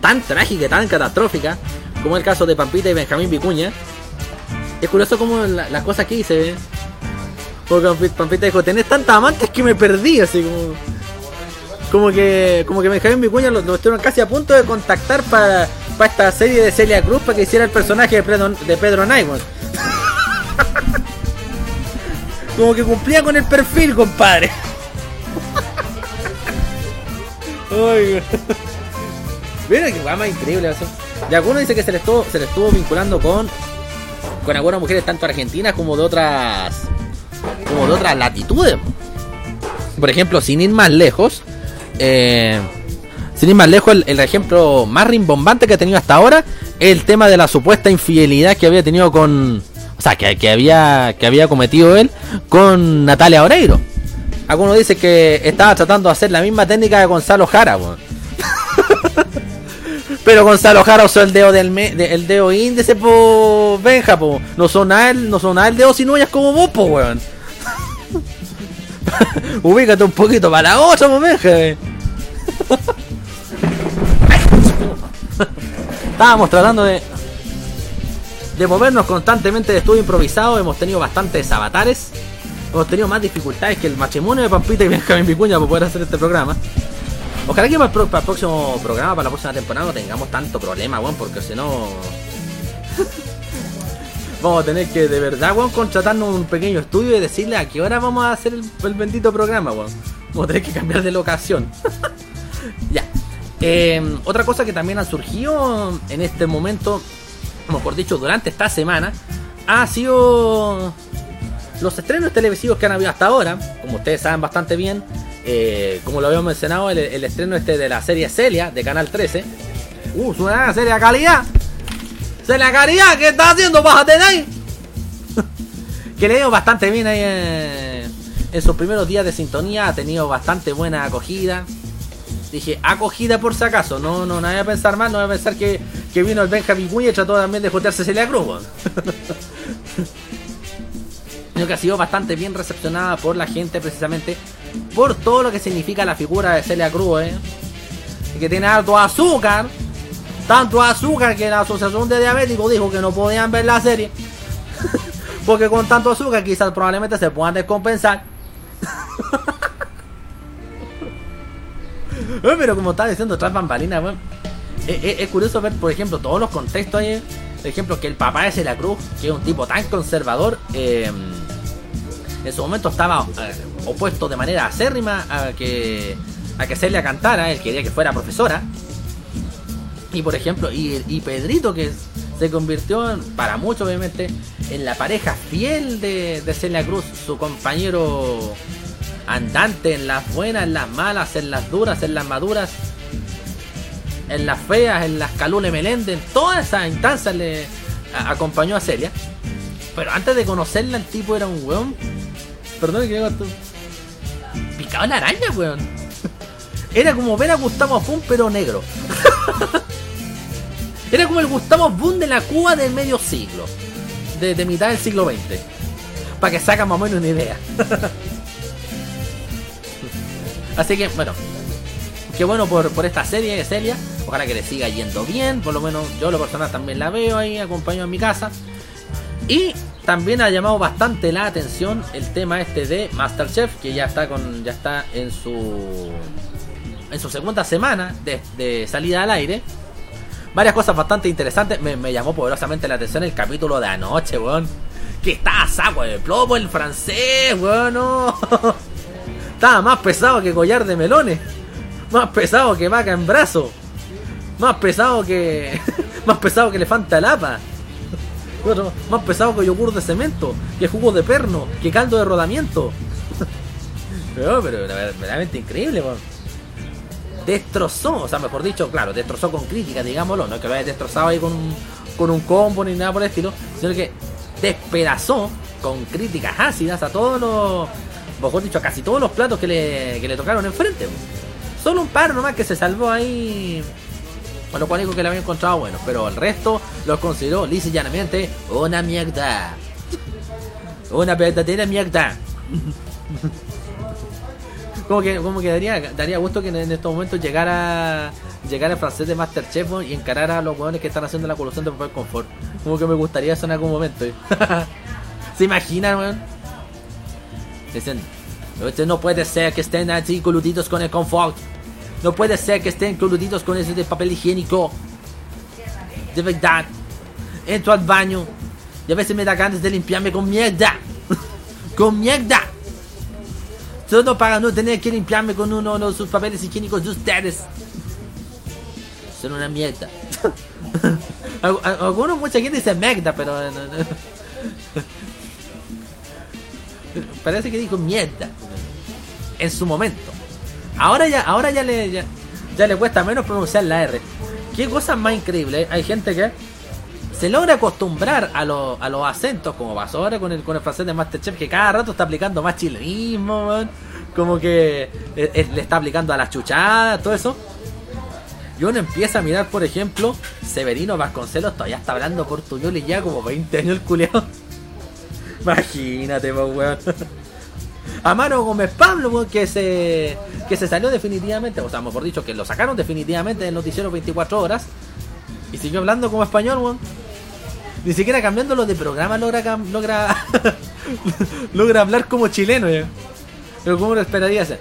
Speaker 2: tan trágica, tan catastrófica, como el caso de Pampita y Benjamín Vicuña. Es curioso como la- las cosas que hice, ¿eh? Pampita dijo, tenés tantas amantes que me perdí, así como... Como que, como que Benjamín Vicuña lo, lo estuvieron casi a punto de contactar para, para esta serie de Celia Cruz para que hiciera el personaje de Pedro, de Pedro Naimon. como que cumplía con el perfil, compadre. Ay, Mira que va más increíble eso. Y algunos dicen que se le estuvo, se le estuvo vinculando con con algunas mujeres tanto argentinas como de otras como de otras latitudes. Por ejemplo, sin ir más lejos, eh, sin ir más lejos, el, ejemplo más rimbombante que ha tenido hasta ahora el tema de la supuesta infidelidad que había tenido con, o sea, que, que había que había cometido él con Natalia Oreiro. Algunos dicen que estaba tratando de hacer la misma técnica de Gonzalo Jara. Pero Gonzalo Jara usó el dedo del me- el dedo índice, po, Benja, po. No son nada no son nada el dedo sin uñas como vos, po, weón. Ubícate un poquito para la otra, po, Benja. Estábamos tratando de de movernos constantemente de estudio improvisado, hemos tenido bastantes avatares, hemos tenido más dificultades que el matrimonio de Pampita y Benjamín Vicuña para poder hacer este programa. Ojalá que para el, pro- para el próximo programa, para la próxima temporada, no tengamos tanto problema, weón, porque si no. vamos a tener que, de verdad, weón, contratarnos un pequeño estudio y decirle a qué hora vamos a hacer el, el bendito programa, weón. Vamos a tener que cambiar de locación. ya. Eh, otra cosa que también ha surgido en este momento, mejor dicho, durante esta semana, ha sido los estrenos televisivos que han habido hasta ahora. Como ustedes saben bastante bien, eh, como lo habíamos mencionado, el, el estreno este de la serie Celia de Canal 13. Uh, es una serie de calidad. Celia calidad, ¿qué está haciendo? Bájate de ahí. que le ido bastante bien ahí en sus primeros días de sintonía. Ha tenido bastante buena acogida. Dije, acogida por si acaso. No, no, no voy a pensar mal, no voy a pensar que, que vino el Benjamin Cuña y trató también de jotearse Celia Cruz. Creo que ha sido bastante bien recepcionada por la gente precisamente por todo lo que significa la figura de Celia Cruz, ¿eh? Que tiene alto azúcar, tanto azúcar que la Asociación de Diabéticos dijo que no podían ver la serie. Porque con tanto azúcar quizás probablemente se puedan descompensar. Eh, Pero como estaba diciendo tras bambalinas, weón, es, es- es curioso ver, por ejemplo, todos los contextos ahí. Por ejemplo, que el papá de Celia Cruz, que es un tipo tan conservador, eh, en su momento estaba eh, opuesto de manera acérrima a que, a que Celia cantara, él quería que fuera profesora. Y por ejemplo, y, Pedrito que se convirtió, para muchos obviamente, en la pareja fiel de, Celia Cruz, su compañero andante en las buenas, en las malas, en las duras, en las maduras, en las feas, en las calule melende, en todas esas instancias le acompañó a Celia. Pero antes de conocerla, el tipo era un weón. Perdón que. Picado en araña, weón. Era como ver a Gustavo Fun, pero negro. Era como el Gustavo Boom de la Cuba del medio siglo. De, mitad del siglo XX. Para que sacan más o menos una idea. Así que, bueno. Qué bueno por, por esta serie de Celia. Ojalá que le siga yendo bien. Por lo menos yo lo personal también la veo ahí, acompaño en mi casa. Y también ha llamado bastante la atención el tema este de Masterchef, que ya está con. ya está en su. en su segunda semana de, salida al aire. Varias cosas bastante interesantes. Me, llamó poderosamente la atención el capítulo de anoche, weón. Que está saco de plomo el francés, weón. Estaba más pesado que collar de melones. Más pesado que vaca en brazo. Más pesado que. más pesado que elefante lapa. Más pesado que yogur de cemento. Que jugo de perno. Que caldo de rodamiento. pero, pero verdaderamente increíble, weón destrozó, o sea, mejor dicho, claro, destrozó con crítica, digámoslo, no es que lo haya destrozado ahí con un, con un combo ni nada por el estilo, sino que despedazó con críticas ácidas a todos los, mejor dicho, a casi todos los platos que le, que le tocaron enfrente. Solo un par nomás que se salvó ahí, con lo cual dijo que le había encontrado bueno, pero el resto los consideró lisa y llanamente una mierda. Una verdadera mierda. Como que, como que daría, daría gusto que en, en estos momentos llegara llegara el francés de Masterchef y encarara a los hueones que están haciendo la colusión de papel confort. Como que me gustaría eso en algún momento. ¿Se imaginan, weón? Dicen, "Este no puede ser que estén así coluditos con el confort. No puede ser que estén coluditos con ese de papel higiénico. De verdad. Entro al baño y a veces me da ganas de limpiarme con mierda. con mierda. Solo para no tener que limpiarme con uno de sus papeles higiénicos de ustedes. Son una mierda. Al- al- Algunos, mucha gente dice mierda, pero. no. Parece que dijo mierda. En su momento. Ahora ya, ahora ya le, ya, le cuesta menos pronunciar la R. Qué cosa más increíble. ¿eh? Hay gente que se logra acostumbrar a, los- a los acentos, como pasó ahora con el, con el francés de Masterchef, que cada rato está aplicando más chilenismo, weón. como que eh, le está aplicando a las chuchadas, todo eso. Y uno empieza a mirar, por ejemplo, Severino Vasconcelos todavía está hablando portuñol y ya como 20 años el culiao. Imagínate, pues, weón. Amaro Gómez Pablo, weón, que se, que se salió definitivamente, o sea, mejor dicho, que lo sacaron definitivamente del noticiero 24 horas y siguió hablando como español, weón. Ni siquiera cambiándolo de programa logra logra logra hablar como chileno, ya. Pero como lo esperarías.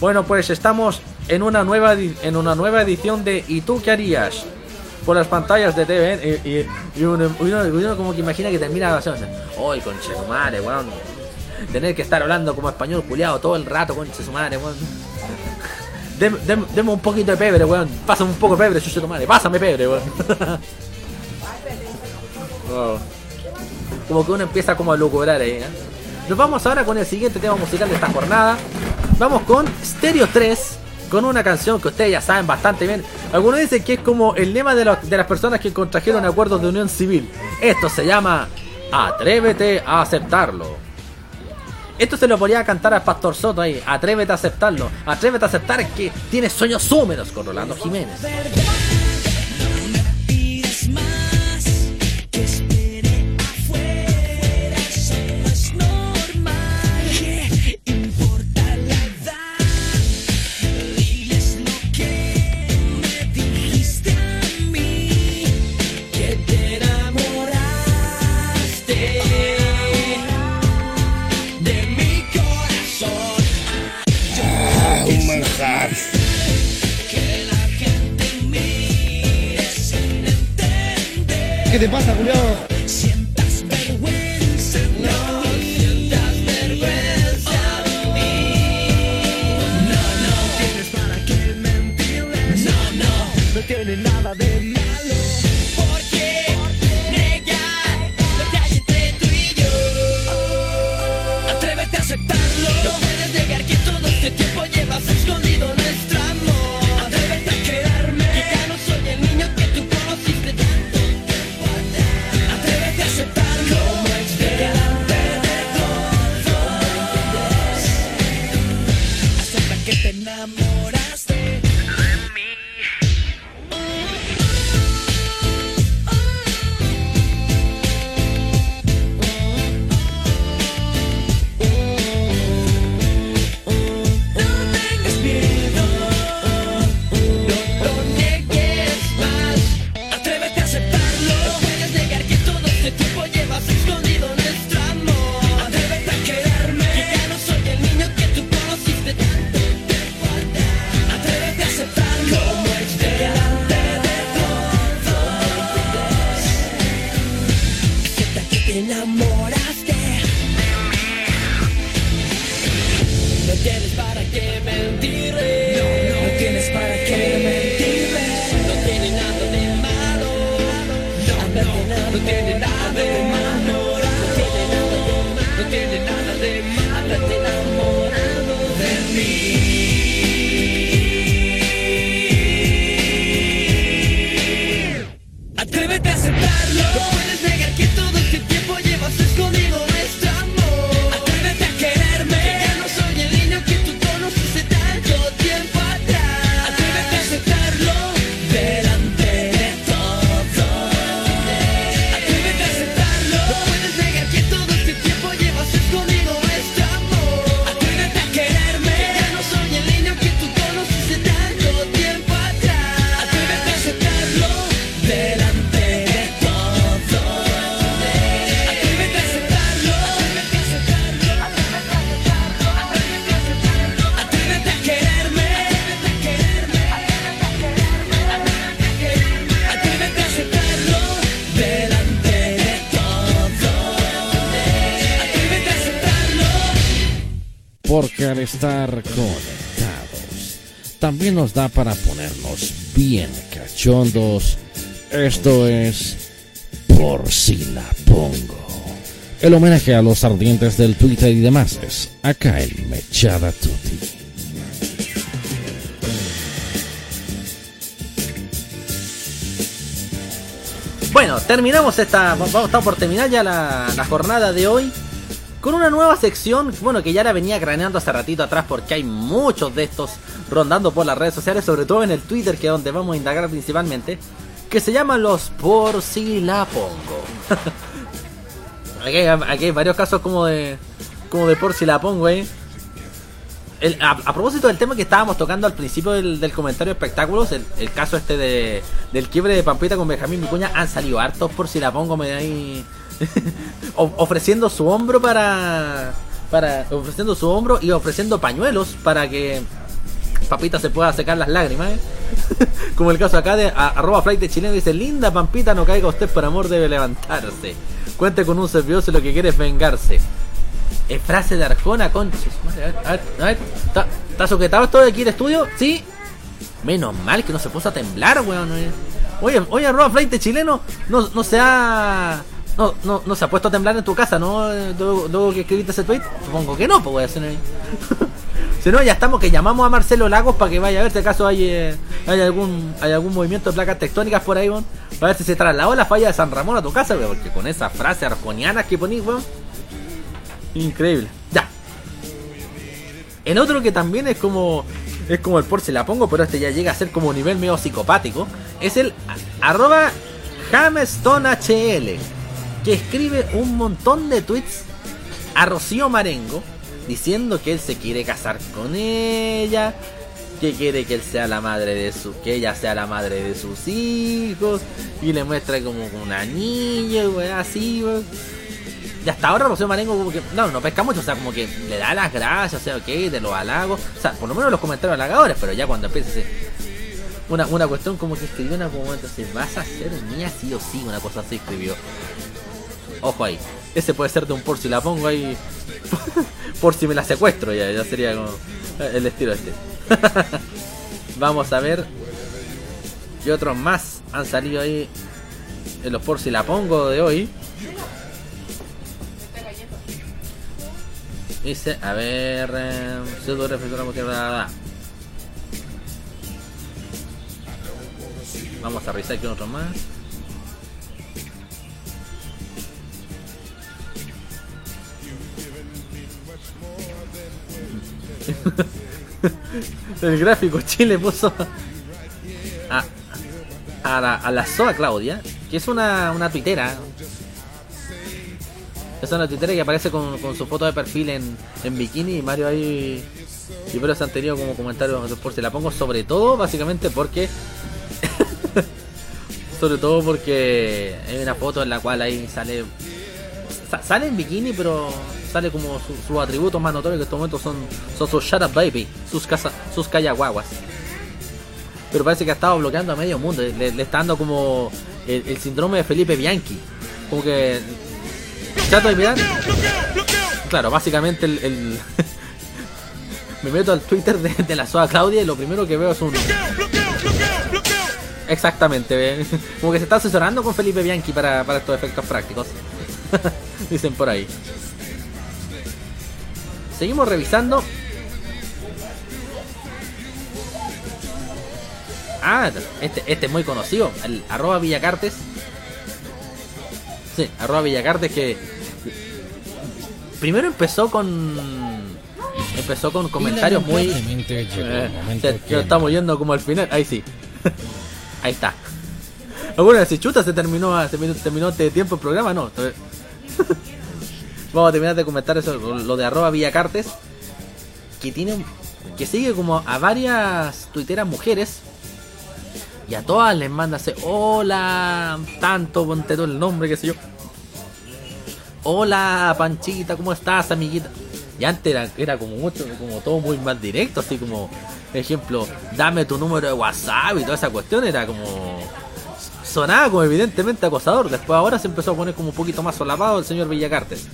Speaker 2: Bueno, pues estamos en una nueva en una nueva edición de ¿Y tú qué harías? Por las pantallas de TV y, y- y uno, como que imagina que termina la grabación. ¡Ay, conche su madre, weón! Tener que estar hablando como español culiado todo el rato, conche su madre, weón. Dem- dem- Deme un poquito de pebre, weón. Pásame un poco de pebre, chuche tu madre. Pásame pebre, weón. Como que uno empieza como a lucubrar ahí, ¿eh? Nos vamos ahora con el siguiente tema musical de esta jornada. Vamos con Stereo 3, con una canción que ustedes ya saben bastante bien. Algunos dicen que es como el lema de las personas que contrajeron acuerdos de unión civil. Esto se llama Atrévete a aceptarlo. Esto se lo podría cantar al Pastor Soto ahí. Atrévete a aceptarlo. Atrévete a aceptar que tienes sueños húmedos con Rolando Jiménez.
Speaker 8: Te
Speaker 4: pasa, culiao?
Speaker 1: Cachondos. Esto es Por si la pongo. El homenaje a los ardientes del Twitter y demás es acá en Mechada Tutti.
Speaker 2: Bueno, terminamos esta. Vamos, estamos por terminar ya la, la jornada de hoy. Con una nueva sección, bueno, que ya la venía craneando hace ratito atrás porque hay muchos de estos rondando por las redes sociales, sobre todo en el Twitter, que es donde vamos a indagar principalmente, que se llaman los por si la pongo. aquí, hay, varios casos como de como de por si la pongo, eh. A, propósito del tema que estábamos tocando al principio del, del comentario de espectáculos, el, caso este de, del quiebre de Pampita con Benjamín Vicuña, han salido hartos por si la pongo me ahí ofreciendo su hombro para para ofreciendo su hombro y ofreciendo pañuelos para que Pampita se pueda secar las lágrimas, ¿eh? Como el caso acá de a- arroba flight de chileno dice, linda Pampita, no caiga usted por amor, debe levantarse. Cuente con un servidor si lo que quiere es vengarse. Es frase de Arjona, madre. A ver, a. ¿Está, sujetado esto de aquí el estudio? Sí. Menos mal que no se puso a temblar, weón. eh. Oye, oye, arroba flight chileno, no, no se ha. No, no, no se ha puesto a temblar en tu casa, ¿no? Eh, Luego, que escribiste ese tweet. Supongo que no, pues ahí. Si no, ya estamos que llamamos a Marcelo Lagos para que vaya a ver si acaso hay, eh, hay algún hay algún movimiento de placas tectónicas por ahí, weón. Para ver si se trasladó la falla de San Ramón a tu casa, weón. Porque con esa frase arjoniana que ponís, weón. Increíble. Ya. El otro que también es como. Es como el por si la pongo, pero este ya llega a ser como nivel medio psicopático. Es el arroba HamestonHL. Que escribe un montón de tweets a Rocío Marengo. Diciendo que él se quiere casar con ella. Que quiere que él sea la madre de su. Que ella sea la madre de sus hijos. Y le muestra como una niña, weá, así. Y hasta ahora Rocío Marengo como que, no, no pesca mucho, o sea, como que le da las gracias, o sea, ok, de los halagos, o sea, por lo menos los comentarios halagadores, pero ya cuando empieza una, una cuestión como que escribió en algún momento, si vas a ser mía sí o sí, una cosa así escribió. Ojo ahí, ese puede ser de un por si la pongo ahí, por si me la secuestro, ya, ya sería como el estilo este. Vamos a ver qué otros más han salido ahí en los por si la pongo de hoy. Dice, a ver, eh. Vamos a revisar aquí otro más. El gráfico Chile puso a, a la, a Soa Claudia, que es una, una tuitera. Es una tuitera que aparece con, con su foto de perfil en, en bikini y Mario ahí. Y pero se han tenido como comentarios por si la pongo, sobre todo básicamente porque. sobre todo porque hay una foto en la cual ahí sale. Sa- sale en bikini, pero sale como su- sus atributos más notorios que en estos momentos son, son sus Shut Up Baby, sus, casa, sus callaguaguas. Pero parece que ha estado bloqueando a medio mundo. Le, le está dando como el, síndrome de Felipe Bianchi. Como que. Trato de mirar. Claro, básicamente el. me meto al Twitter de, la Soa Claudia y lo primero que veo es un. Exactamente, como que se está asesorando con Felipe Bianchi para, para estos efectos prácticos. Dicen por ahí. Seguimos revisando. Ah, este, este es muy conocido. El arroba Villacartes. Sí, arroba Villacartes que. Primero empezó con. Empezó con comentarios muy. Eh, se-
Speaker 1: que-
Speaker 2: estamos yendo como al final. Ahí sí. Ahí está. Bueno, si chuta se terminó, se terminó, terminó este tiempo el programa, no. Vamos a terminar de comentar eso, lo de arroba Villacartes. Que tiene que sigue como a varias tuiteras mujeres. Y a todas les manda hola, tanto, ponte todo el nombre, qué sé yo. Hola, Panchita, ¿cómo estás, amiguita? Y antes era, era como mucho, como todo muy más directo, así como, ejemplo, dame tu número de WhatsApp y toda esa cuestión, era como. Sonaba como evidentemente acosador. Después ahora se empezó a poner como un poquito más solapado el señor Villacartes.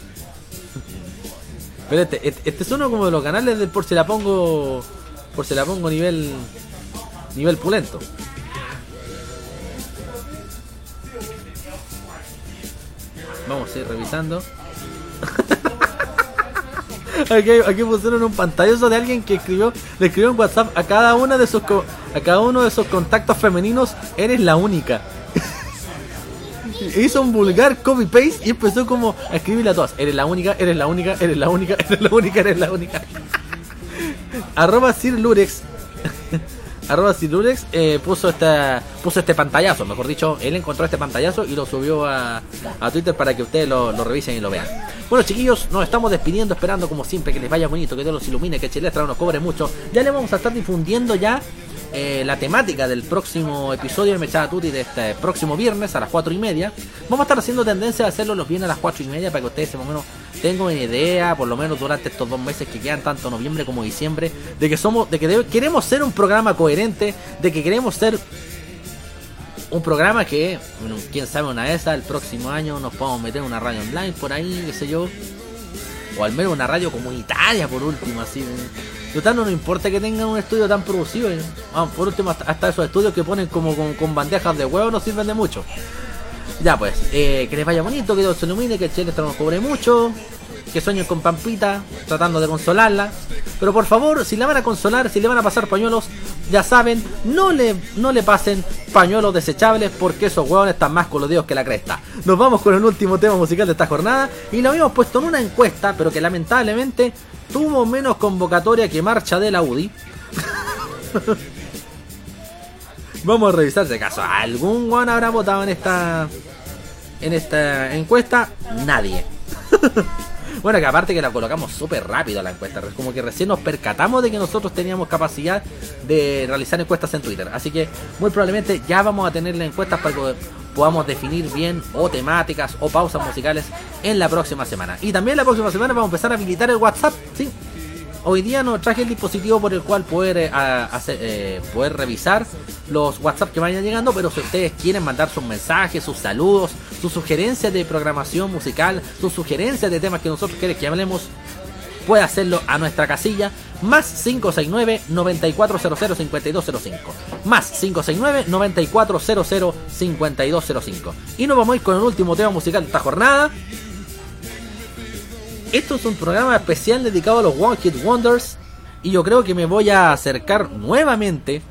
Speaker 2: Pero este, este, este es uno como de los canales del por si la pongo. Por si la pongo nivel. Nivel pulento. Vamos a ir revisando. Aquí, aquí pusieron un pantallazo de alguien que escribió, le escribió en WhatsApp a cada una de sus a cada uno de sus contactos femeninos, eres la única. Hizo un vulgar copy paste y empezó como a escribirle a todas, eres la única, eres la única, eres la única, eres la única, eres la única. Arroba Sir Lurex. Arroba Sir Lurex eh, puso esta puso este pantallazo, mejor dicho, él encontró este pantallazo y lo subió a, a Twitter para que ustedes lo, lo revisen y lo vean. Bueno chiquillos, nos estamos despidiendo, esperando como siempre que les vaya bonito, que Dios los ilumine, que Chilestra nos cobre mucho. Ya le vamos a estar difundiendo ya eh, la temática del próximo episodio de Mechada Tuti de este próximo viernes a las 4 y media. Vamos a estar haciendo tendencia a hacerlo los viernes a las 4 y media para que ustedes más o menos tengan una idea, por lo menos durante estos dos meses que quedan, tanto noviembre como diciembre, de que somos, de que queremos ser un programa coherente, de que queremos ser un programa que, bueno, quién sabe una de esas, el próximo año nos podemos meter una radio online por ahí, qué sé yo. O al menos una radio comunitaria por último, así. Total, no nos importa que tengan un estudio tan producido. eh. Vamos, por último, hasta, esos estudios que ponen como con, bandejas de huevo no sirven de mucho. Ya pues, eh, que les vaya bonito, que Dios se ilumine, que el Chile nos cobre mucho. Que sueñen con Pampita, tratando de consolarla. Pero por favor, si la van a consolar, si le van a pasar pañuelos, ya saben, no le, no le pasen pañuelos desechables porque esos huevones están más colodidos que la cresta. Nos vamos con el último tema musical de esta jornada y lo habíamos puesto en una encuesta, pero que lamentablemente tuvo menos convocatoria que marcha de la UDI. Vamos a revisar si acaso algún guan habrá votado en esta en esta encuesta. Nadie. bueno, que aparte que la colocamos súper rápido la encuesta. Es como que recién nos percatamos de que nosotros teníamos capacidad de realizar encuestas en Twitter. Así que muy probablemente ya vamos a tener las encuestas para que podamos definir bien o temáticas o pausas musicales en la próxima semana. Y también la próxima semana vamos a empezar a habilitar el WhatsApp. Sí, Hoy día no traje el dispositivo por el cual poder, eh, hacer, eh, poder revisar los WhatsApp que vayan llegando, pero si ustedes quieren mandar sus mensajes, sus saludos, sus sugerencias de programación musical, sus sugerencias de temas que nosotros queremos que hablemos, puede hacerlo a nuestra casilla más 569-9400-5205 más 569-9400-5205 y nos vamos a ir con el último tema musical de esta jornada esto es un programa especial dedicado a los One Hit Wonders. Y yo creo que me voy a acercar nuevamente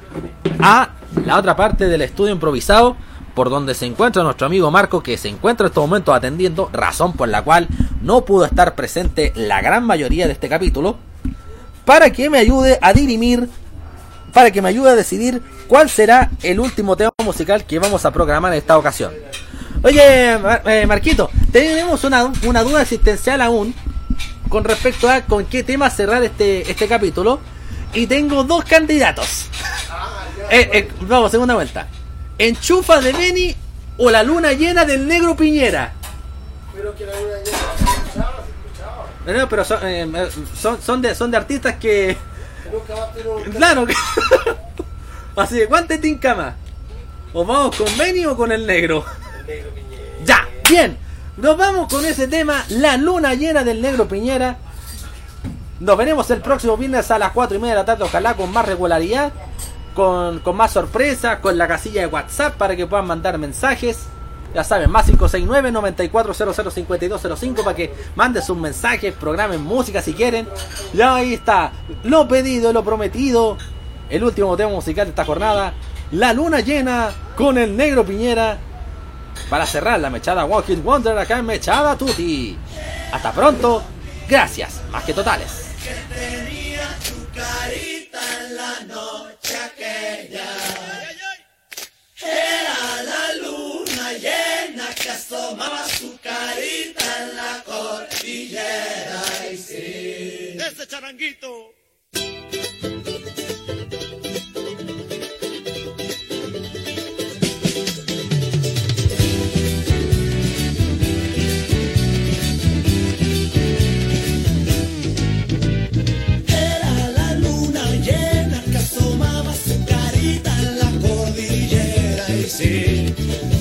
Speaker 2: a la otra parte del estudio improvisado. Por donde se encuentra nuestro amigo Marco, que se encuentra en estos momentos atendiendo, razón por la cual no pudo estar presente la gran mayoría de este capítulo, para que me ayude a dirimir, para que me ayude a decidir cuál será el último tema musical que vamos a programar en esta ocasión. Oye, Mar- eh, Marquito, tenemos una, una duda existencial aún con respecto a con qué tema cerrar este, este capítulo. Y tengo dos candidatos. Eh, eh, vamos, segunda vuelta. ¿Enchufa de Beni o la luna llena del negro Piñera? No, no, pero son, eh, son, son de, son de artistas que... Claro, que... Así que, ¿cuánto te incama? ¿O vamos con Beni o con el negro? Ya, bien. Nos vamos con ese tema, la luna llena del negro Piñera. Nos veremos el próximo viernes a las 4 y media de la tarde, ojalá con más regularidad, con, con más sorpresas, con la casilla de WhatsApp para que puedan mandar mensajes. Ya saben, más 569-9400-5205 para que manden sus mensajes, programen música si quieren. Ya ahí está, lo pedido, lo prometido. El último tema musical de esta jornada, La Luna Llena con el Negro Piñera. Para cerrar la mechada Walking Wonder acá en Mechada Tutti. Hasta pronto, gracias, más que totales.
Speaker 8: Era la luna llena que asomaba su carita en la cordillera. Ese charanguito. Cordillera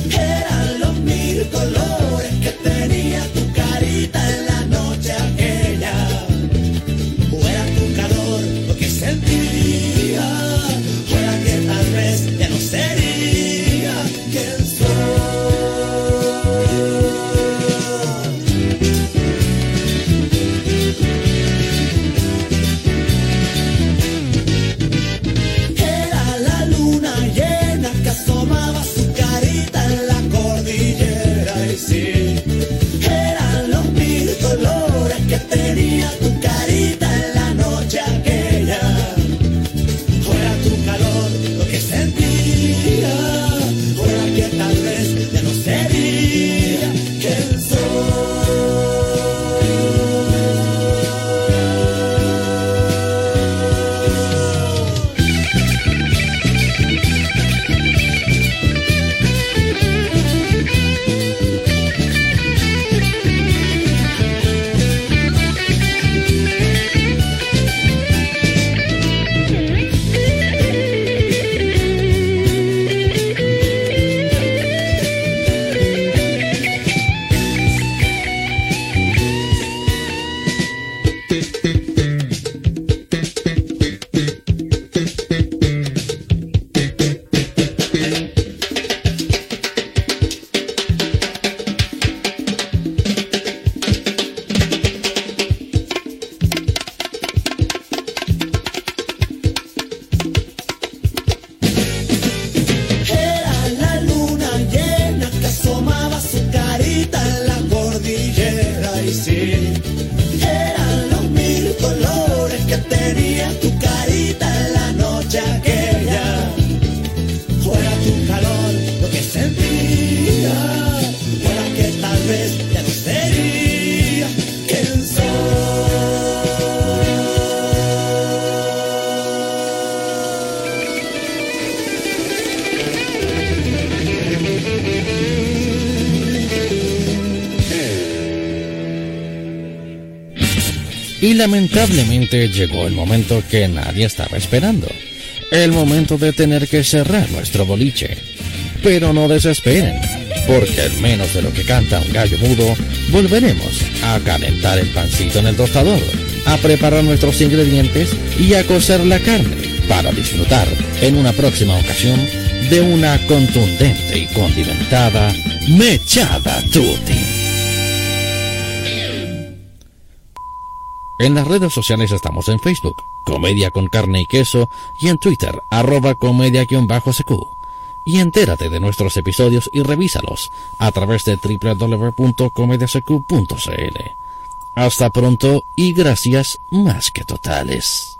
Speaker 1: lamentablemente llegó el momento que nadie estaba esperando. El momento de tener que cerrar nuestro boliche. Pero no desesperen, porque en menos de lo que canta un gallo mudo, volveremos a calentar el pancito en el tostador, a preparar nuestros ingredientes y a cocer la carne para disfrutar en una próxima ocasión de una contundente y condimentada mechada tutti. En las redes sociales estamos en Facebook, Comedia con Carne y Queso, y en Twitter, arroba comedia-sq. Y entérate de nuestros episodios y revísalos a través de www.comediasq.cl. Hasta pronto y gracias más que totales.